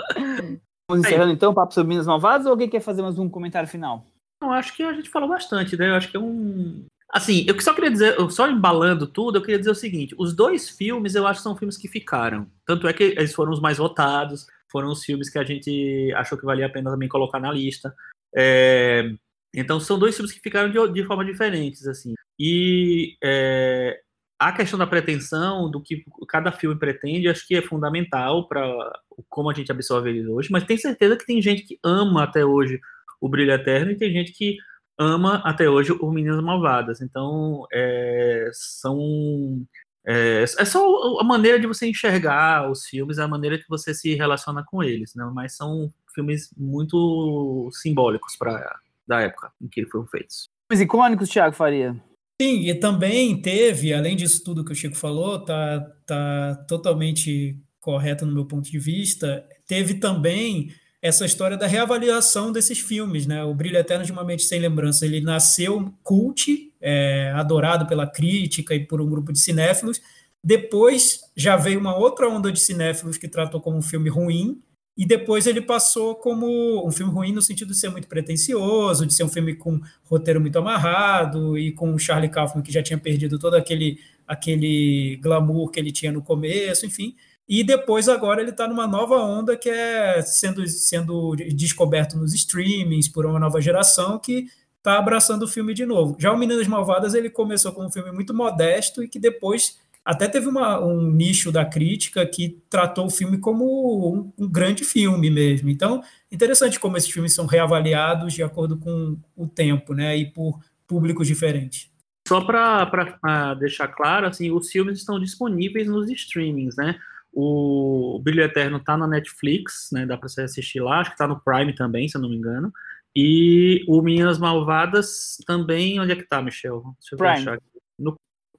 Vamos encerrando então o papo sobre Minas Malvadas ou alguém quer fazer mais um comentário final? Eu acho que a gente falou bastante, né? Eu acho que é um. Assim, eu só queria dizer, só embalando tudo, eu queria dizer o seguinte: os dois filmes eu acho que são filmes que ficaram. Tanto é que eles foram os mais votados, foram os filmes que a gente achou que valia a pena também colocar na lista. É, Então são dois filmes que ficaram de, de forma diferentes, assim. E é, a questão da pretensão, do que cada filme pretende, acho que é fundamental para como a gente absorve ele hoje. Mas tenho certeza que tem gente que ama até hoje o Brilho Eterno e tem gente que ama até hoje o Meninas Malvadas. Então, é, são É, é só a maneira de você enxergar os filmes, a maneira que você se relaciona com eles, né? Mas são filmes muito simbólicos para da época em que eles foram feitos. Filmes icônicos, Thiago Faria. Sim, e também teve, além disso tudo que o Chico falou, tá, tá totalmente correto no meu ponto de vista, teve também essa história da reavaliação desses filmes, né? O Brilho Eterno de uma Mente Sem Lembrança, ele nasceu cult, é, adorado pela crítica e por um grupo de cinéfilos. Depois já veio uma outra onda de cinéfilos que tratou como um filme ruim, e depois ele passou como um filme ruim no sentido de ser muito pretencioso, de ser um filme com roteiro muito amarrado e com o Charlie Kaufman que já tinha perdido todo aquele aquele glamour que ele tinha no começo, enfim. E depois agora ele está numa nova onda que é sendo, sendo descoberto nos streamings por uma nova geração que está abraçando o filme de novo. Já o Meninas Malvadas ele começou como um filme muito modesto e que depois até teve uma, um nicho da crítica que tratou o filme como um, um, grande filme mesmo. Então, interessante como esses filmes são reavaliados de acordo com o tempo, né, e por públicos diferentes. Só para deixar claro, assim, os filmes estão disponíveis nos streamings, né? O Brilho Eterno está na Netflix, né? Dá para você assistir lá, acho que está no Prime também, se eu não me engano. E o Meninas Malvadas também, onde é que está, Michel? Deixa eu Prime. achar. No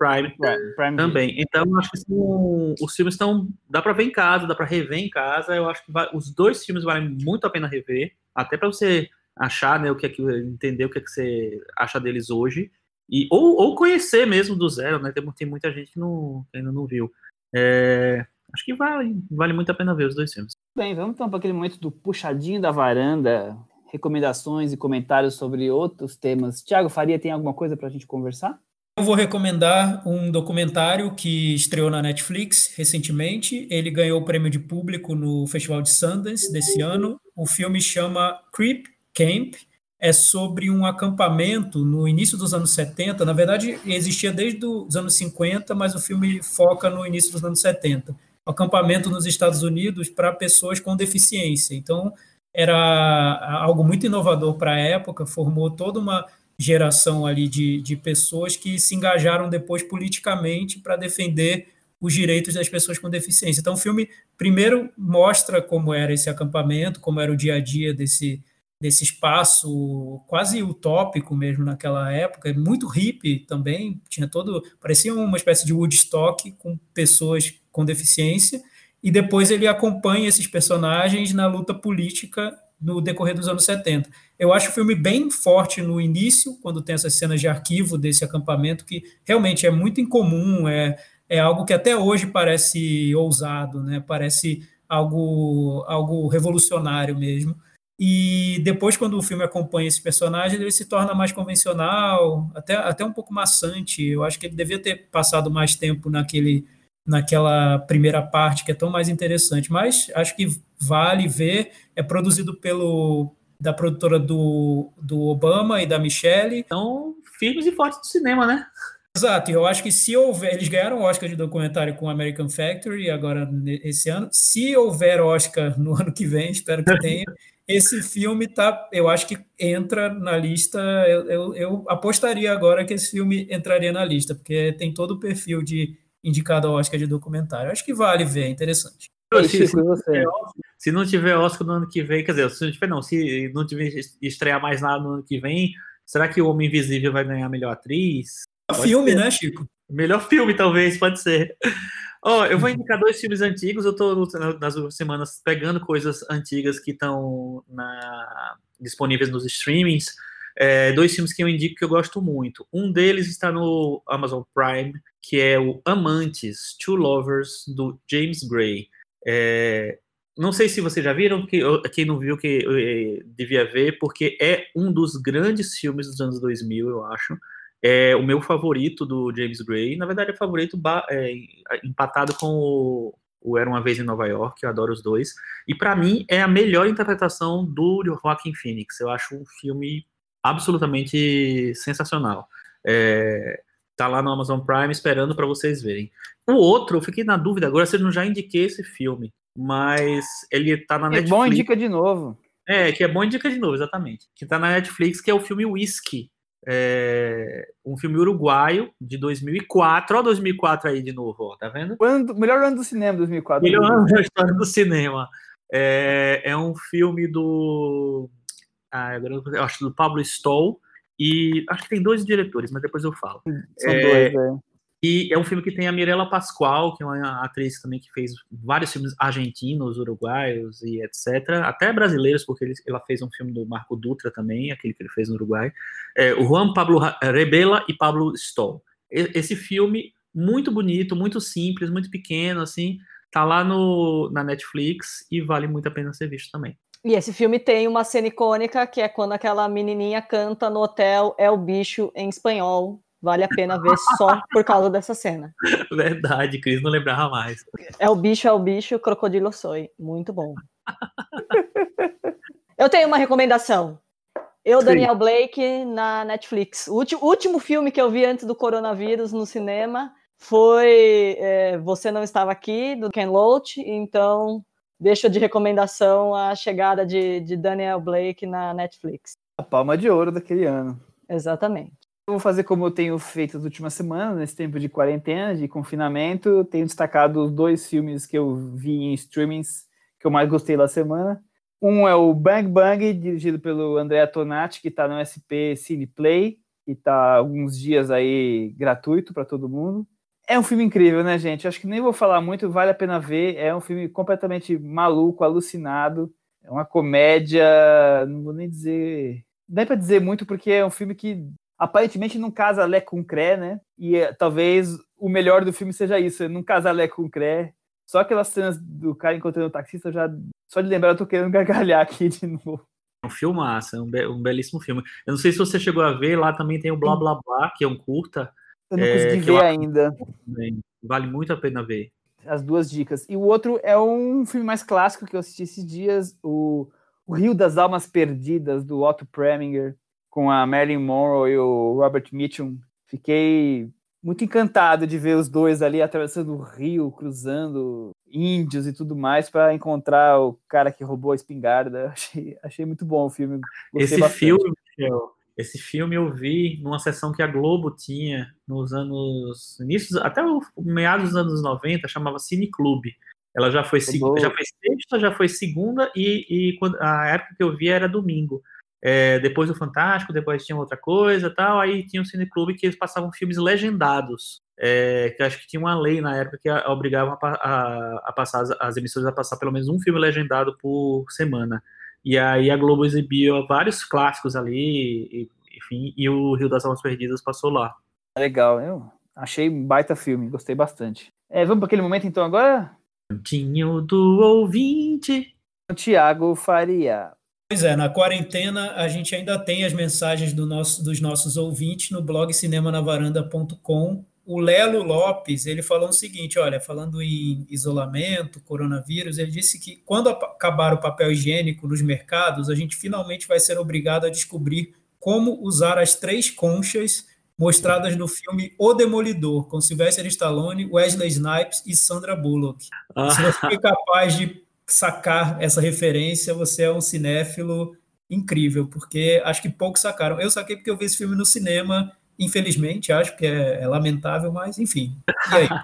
Prime, Prime, Prime também. Então, acho que são, os filmes estão. Dá para ver em casa, dá para rever em casa. Eu acho que vai, os dois filmes valem muito a pena rever, até para você achar, né, o que é que entender o que é que você acha deles hoje e ou, ou conhecer mesmo do zero, né? Tem, tem muita gente que, não, que ainda não viu. É, acho que vale, vale muito a pena ver os dois filmes. Bem, vamos então para aquele momento do puxadinho da varanda, recomendações e comentários sobre outros temas. Tiago Faria, tem alguma coisa para a gente conversar? Eu vou recomendar um documentário que estreou na Netflix recentemente. Ele ganhou o prêmio de público no Festival de Sundance desse ano. O filme chama Creep Camp. É sobre um acampamento no início dos anos 70. Na verdade, existia desde os anos 50, mas o filme foca no início dos anos 70. Um acampamento nos Estados Unidos para pessoas com deficiência. Então, era algo muito inovador para a época, formou toda uma geração ali de, de pessoas que se engajaram depois politicamente para defender os direitos das pessoas com deficiência. Então, o filme primeiro mostra como era esse acampamento, como era o dia a dia desse, desse espaço quase utópico mesmo naquela época, muito hippie também, tinha todo, parecia uma espécie de Woodstock com pessoas com deficiência, e depois ele acompanha esses personagens na luta política no decorrer dos anos 70. Eu acho o filme bem forte no início, quando tem essas cenas de arquivo desse acampamento, que realmente é muito incomum, é, é algo que até hoje parece ousado, né? parece algo, algo revolucionário mesmo. E depois, quando o filme acompanha esse personagem, ele se torna mais convencional, até, até um pouco maçante. Eu acho que ele devia ter passado mais tempo naquele naquela primeira parte que é tão mais interessante, mas acho que vale ver, é produzido pelo da produtora do, do Obama e da Michelle. Então, firmes e fortes do cinema, né? Exato, eu acho que se houver, eles ganharam o Oscar de documentário com American Factory agora esse ano. Se houver Oscar no ano que vem, espero que tenha, esse filme tá, eu acho que entra na lista. Eu, eu, eu, apostaria agora que esse filme entraria na lista, porque tem todo o perfil de indicado ao Oscar de documentário. Acho que vale ver, é interessante. Se, se, não tiver, se, não tiver Oscar no ano que vem, quer dizer, se não tiver, não, se não tiver estrear mais nada no ano que vem, será que o Homem Invisível vai ganhar melhor atriz? Pode filme, ser. né, Chico? Melhor filme, talvez, pode ser. Ó, oh, eu vou indicar dois filmes antigos. Eu tô nas últimas semanas pegando coisas antigas que estão disponíveis nos streamings. É, dois filmes que eu indico que eu gosto muito. Um deles está no Amazon Prime, que é o Amantes, Two Lovers, do James Gray. É, não sei se vocês já viram, que, quem não viu que é, devia ver, porque é um dos grandes filmes dos anos 2000, eu acho. É o meu favorito do James Gray. Na verdade, é favorito é, empatado com o, o Era Uma Vez em Nova York, eu adoro os dois. E para mim, é a melhor interpretação do Joaquin Phoenix. Eu acho um filme absolutamente sensacional. É, tá lá no Amazon Prime esperando para vocês verem. O outro, eu fiquei na dúvida agora se eu não já indiquei esse filme, mas ele tá na é Netflix. É bom indica de novo. É, que é bom indica de novo, exatamente. Que tá na Netflix, que é o filme Whisky, é, um filme uruguaio de 2004. Olha 2004 aí de novo, ó, tá vendo? O ano do- melhor ano do cinema, 2004. Melhor ano da história do cinema. É, é um filme do. Ah, agora acho do Pablo Stoll. E acho que tem dois diretores, mas depois eu falo. São É, dois, é. E é um filme que tem a Mirella Pascoal, que é uma atriz também que fez vários filmes argentinos, uruguaios e etc. Até brasileiros, porque ele- ela fez um filme do Marco Dutra também, aquele que ele fez no Uruguai. É, o Juan Pablo Ra- Rebela e Pablo Stoll. Esse filme, muito bonito, muito simples, muito pequeno, assim, tá lá no, na Netflix e vale muito a pena ser visto também. E esse filme tem uma cena icônica, que é quando aquela menininha canta no hotel É o Bicho em espanhol. Vale a pena ver só por causa dessa cena. Verdade, Cris não lembrava mais. É o bicho, é o bicho, crocodilo soy. Muito bom. Eu tenho uma recomendação. Eu, Sim. Daniel Blake, na Netflix. O último filme que eu vi antes do coronavírus no cinema foi é, Você Não Estava Aqui, do Ken Loach. Então, deixo de recomendação a chegada de, de Daniel Blake na Netflix. A palma de ouro daquele ano. Exatamente. Eu vou fazer como eu tenho feito as últimas semanas, nesse tempo de quarentena, de confinamento. Tenho destacado os dois filmes que eu vi em streamings que eu mais gostei da semana. Um é o Bang Bang, dirigido pelo Andrea Tonati, que está no SP Cineplay, que está alguns dias aí gratuito para todo mundo. É um filme incrível, né, gente? Acho que nem vou falar muito, vale a pena ver. É um filme completamente maluco, alucinado. É uma comédia, não vou nem dizer. Não dá para dizer muito, porque é um filme que aparentemente não casa Lé com Cré, né? E é, talvez o melhor do filme seja isso, não casar Lé com Cré. Só aquelas cenas do cara encontrando o taxista, já, só de lembrar, eu tô querendo gargalhar aqui de novo. É um filmaço, é um, be- um belíssimo filme. Eu não sei se você chegou a ver, lá também tem o Blá Blá Blá, que é um curta, Eu não É, consegui ver ainda vale muito a pena ver. as duas dicas. E o outro é um filme mais clássico que eu assisti esses dias, o, o Rio das Almas Perdidas, do Otto Preminger, com a Marilyn Monroe e o Robert Mitchum. Fiquei muito encantado de ver os dois ali atravessando o rio, cruzando índios e tudo mais para encontrar o cara que roubou a espingarda. Achei, achei muito bom o filme. Gostei Esse bastante. filme, Michel, esse filme eu vi numa sessão que a Globo tinha nos anos. Inícios, até o meados dos anos 90, chamava Cine Clube. Ela já foi, seg- boa. já foi sexta, já foi segunda, e, e quando, a época que eu vi era domingo. É, depois do Fantástico, depois tinha outra coisa tal, aí tinha o Cine Clube que eles passavam filmes legendados. É, que acho que tinha uma lei na época que a- obrigava a, a- a passar as, as emissoras a passar pelo menos um filme legendado por semana. E aí a Globo exibia vários clássicos ali, e- enfim, e o Rio das Almas Perdidas passou lá. Legal, eu achei um baita filme, gostei bastante. É, vamos para aquele momento então agora? Cantinho do ouvinte. Tiago Faria. Pois é, na quarentena a gente ainda tem as mensagens do nosso- dos nossos ouvintes no blog cinemanavaranda.com. O Lelo Lopes, ele falou o seguinte, olha, falando em isolamento, coronavírus, ele disse que quando acabar o papel higiênico nos mercados, a gente finalmente vai ser obrigado a descobrir como usar as três conchas mostradas no filme O Demolidor, com Sylvester Stallone, Wesley Snipes e Sandra Bullock. Ah, Se você foi capaz de sacar essa referência, você é um cinéfilo incrível, porque acho que poucos sacaram. Eu saquei porque eu vi esse filme no cinema, infelizmente, acho que é, é lamentável, mas enfim. E aí, o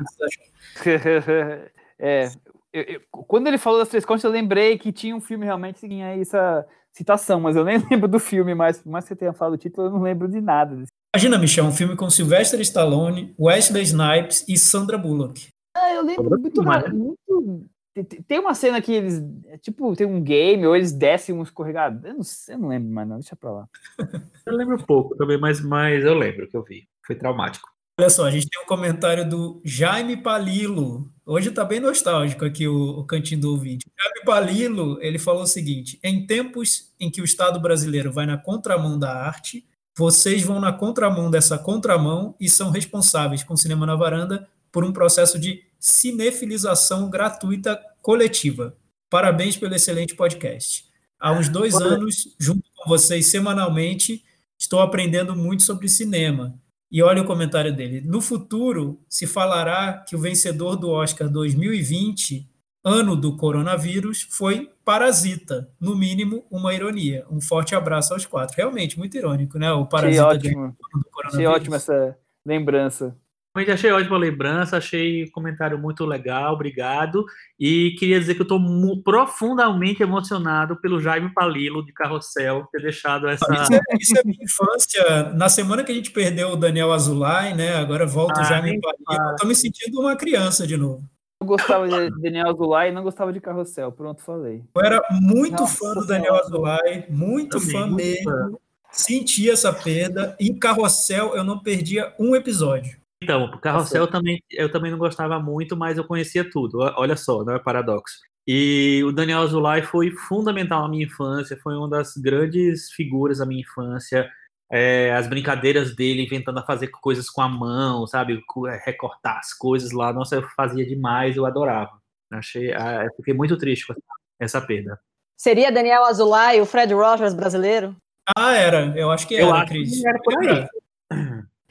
que você é, eu- eu- quando ele falou das três conchas, eu lembrei que tinha um filme realmente que tinha essa citação, mas eu nem lembro do filme, mas por mais que você tenha falado o título, eu não lembro de nada. Imagina, Michel, um filme com Sylvester Stallone, Wesley Snipes e Sandra Bullock. Ah, eu lembro muito, né? muito- tem- uma cena que eles, é tipo, tem um game, ou eles descem um escorregador, eu não, sei, eu não lembro mais não, deixa pra lá. eu lembro pouco também, mas, mas eu lembro que eu vi. Foi traumático. Olha só, a gente tem um comentário do Jaime Palilo. Hoje está bem nostálgico aqui o, o cantinho do ouvinte. Jaime Palilo, ele falou o seguinte: em tempos em que o Estado brasileiro vai na contramão da arte, vocês vão na contramão dessa contramão e são responsáveis com o Cinema na Varanda por um processo de cinefilização gratuita coletiva. Parabéns pelo excelente podcast. Há uns dois anos, junto com vocês semanalmente, estou aprendendo muito sobre cinema. E olha o comentário dele. No futuro, se falará que o vencedor do Oscar 2020 ano do coronavírus foi Parasita, no mínimo uma ironia. Um forte abraço aos quatro. Realmente, muito irônico, né? O Parasita Achei ótimo. Achei ótimo essa lembrança. Realmente achei ótima lembrança, achei o comentário muito legal, obrigado. E queria dizer que eu estou profundamente emocionado pelo Jaime Palilo de Carrossel ter deixado essa. Isso é, isso é minha infância. Na semana que a gente perdeu o Daniel Azulay, né? Agora volta ah, o Jaime Palilo. Eu tô me sentindo uma criança de novo. Eu gostava de Daniel Azulay e não gostava de Carrossel. Pronto, falei. Eu era muito Nossa, fã do Daniel Azulay, muito Também, fã mesmo. Senti essa perda. Em Carrossel eu não perdia um episódio. Então, o Carrossel eu também, eu também não gostava muito, mas eu conhecia tudo. Olha só, não é paradoxo. E o Daniel Azulay foi fundamental na minha infância, foi uma das grandes figuras da minha infância. É, as brincadeiras dele inventando a fazer coisas com a mão, sabe? É, recortar as coisas lá. Nossa, eu fazia demais, eu adorava. Achei, ah, fiquei muito triste com essa perda. Seria Daniel Azulay o Fred Rogers brasileiro? Ah, era. Eu acho que era, eu acho Cris. Que era por aí.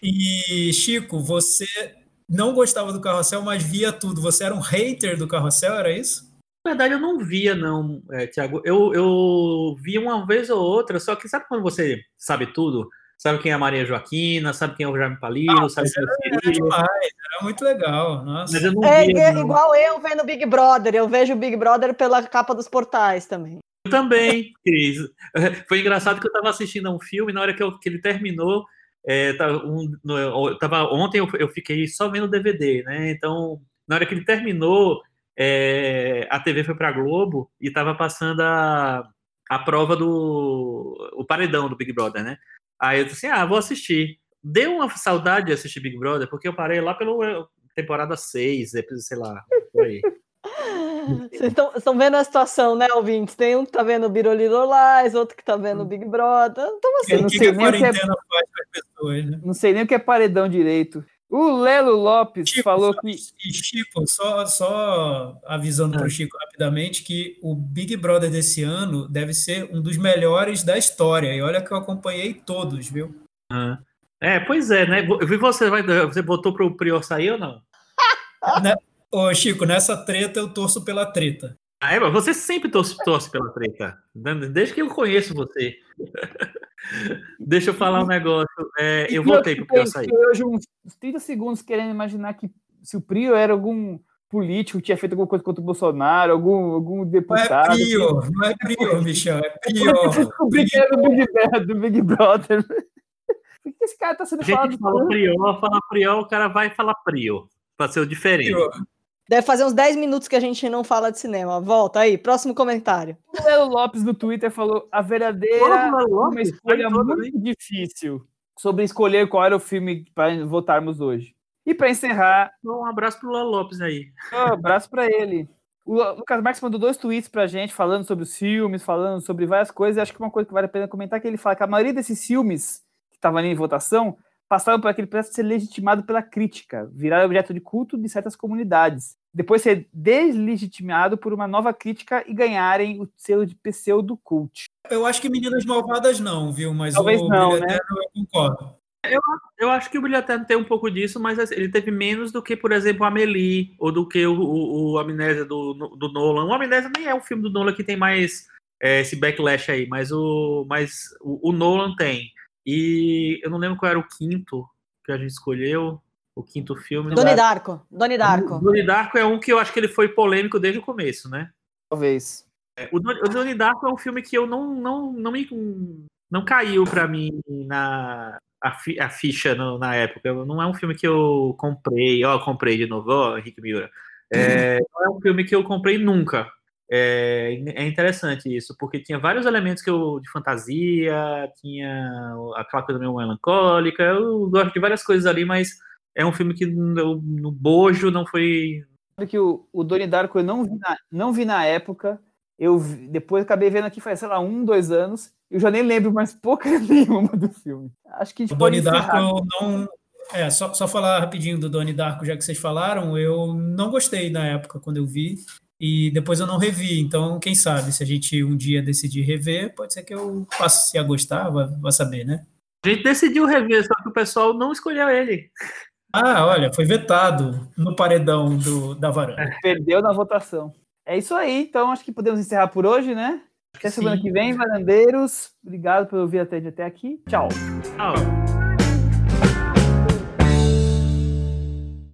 E, Chico, você não gostava do carrossel, mas via tudo. Você era um hater do carrossel, era isso? Na verdade, eu não via, não, é, Tiago. Eu, eu via uma vez ou outra, só que sabe quando você sabe tudo? Sabe quem é a Maria Joaquina, sabe quem é o Jaime Palilo, ah, sabe quem é o era, demais, era muito legal. Nossa. Mas eu não é, via, é não. igual eu vendo Big Brother. Eu vejo o Big Brother pela capa dos portais também. Eu também, Cris. Foi engraçado que eu estava assistindo a um filme, na hora que, eu, que ele terminou, é, tava, um, tava, ontem eu, eu, fiquei só vendo DVD, né? Então, na hora que ele terminou, é, a TV foi para Globo e estava passando a, a prova do o paredão do Big Brother, né? Aí eu disse assim, ah, vou assistir. Deu uma saudade de assistir Big Brother, porque eu parei lá pela temporada 6, sei lá, por aí. Vocês estão vendo a situação, né, ouvintes? Tem um que tá vendo o Biroliro Lais, outro que tá vendo o Big Brother. Então, assim, não, sei nem o que é... pessoas, né? não sei nem o que é paredão direito. O Lelo Lopes Chico, falou só, que. Chico, só, só avisando ah. para o Chico rapidamente que o Big Brother desse ano deve ser um dos melhores da história. E olha que eu acompanhei todos, viu? Ah. É, pois é, né? Eu vi você, você votou para o Prior sair ou não? né? Ô, Chico, nessa treta eu torço pela treta. Ah, é, você sempre torce, torce pela treta. Desde que eu conheço você. Deixa eu falar um negócio. É, eu voltei para o sair. Hoje uns 30 segundos querendo imaginar que se o Prio era algum político que tinha feito alguma coisa contra o Bolsonaro, algum, algum deputado. Não é Prio, não é Prio, Michel, é Prio. Eu descobri que era do Big, Brother, do Big Brother. Por que esse cara tá sendo falado? A gente fala Prio, fala Prio, o cara vai falar Prio, para ser o diferente. Prio. Deve fazer uns 10 minutos que a gente não fala de cinema. Volta aí, próximo comentário. O Lelo Lopes no Twitter falou a verdadeira uma escolha muito difícil sobre escolher qual era o filme para votarmos hoje. E para encerrar. Um abraço pro Lelo Lopes aí. Um abraço para ele. O Lucas Marques mandou dois tweets pra gente falando sobre os filmes, falando sobre várias coisas. E acho que uma coisa que vale a pena comentar é que ele fala que a maioria desses filmes que estavam ali em votação passaram por aquele processo de ser legitimado pela crítica, virar objeto de culto de certas comunidades, depois ser deslegitimado por uma nova crítica e ganharem o selo de pseudo-cult. Eu acho que Meninas Malvadas não, viu? Mas Talvez o não, né? eu concordo. Eu, eu acho que o Brilho Eterno tem um pouco disso, mas assim, ele teve menos do que, por exemplo, a Amelie, ou do que o, o, o Amnésia do, do Nolan. O Amnésia nem é um filme do Nolan que tem mais é, esse backlash aí, mas o, mas o, o Nolan tem. E eu não lembro qual era o quinto que a gente escolheu, o quinto filme. Doni Darko. Doni Darko. Doni Darko é um que eu acho que ele foi polêmico desde o começo, né? Talvez. É, o, Doni, o Doni Darko é um filme que eu não, não, não me não caiu para mim na a, fi, a ficha no, na época. Não é um filme que eu comprei, ó, comprei de novo, ó, Henrique Miura. É, não é um filme que eu comprei nunca. É, é, interessante isso, porque tinha vários elementos que eu, de fantasia, tinha aquela coisa meio melancólica, eu gosto de várias coisas ali, mas é um filme que no, no bojo não foi. que o, o Donnie Darko eu não vi na, não vi na época, eu vi, depois acabei vendo aqui faz, sei lá, um, dois anos, eu já nem lembro mais pouca nenhuma do filme. Acho que a gente o Donnie Darko eu não. É, só, só falar rapidinho do Donnie Darko, já que vocês falaram, eu não gostei na época quando eu vi e depois eu não revi. Então, quem sabe, se a gente um dia decidir rever, pode ser que eu passe a gostar, vai, vai saber, né? A gente decidiu rever, só que o pessoal não escolheu ele. Ah, olha, foi vetado no paredão do, da varanda. Perdeu na votação. É isso aí, então acho que podemos encerrar por hoje, né? Até semana sim. que vem, varandeiros. Obrigado por ouvir até, até aqui. Tchau. Tchau.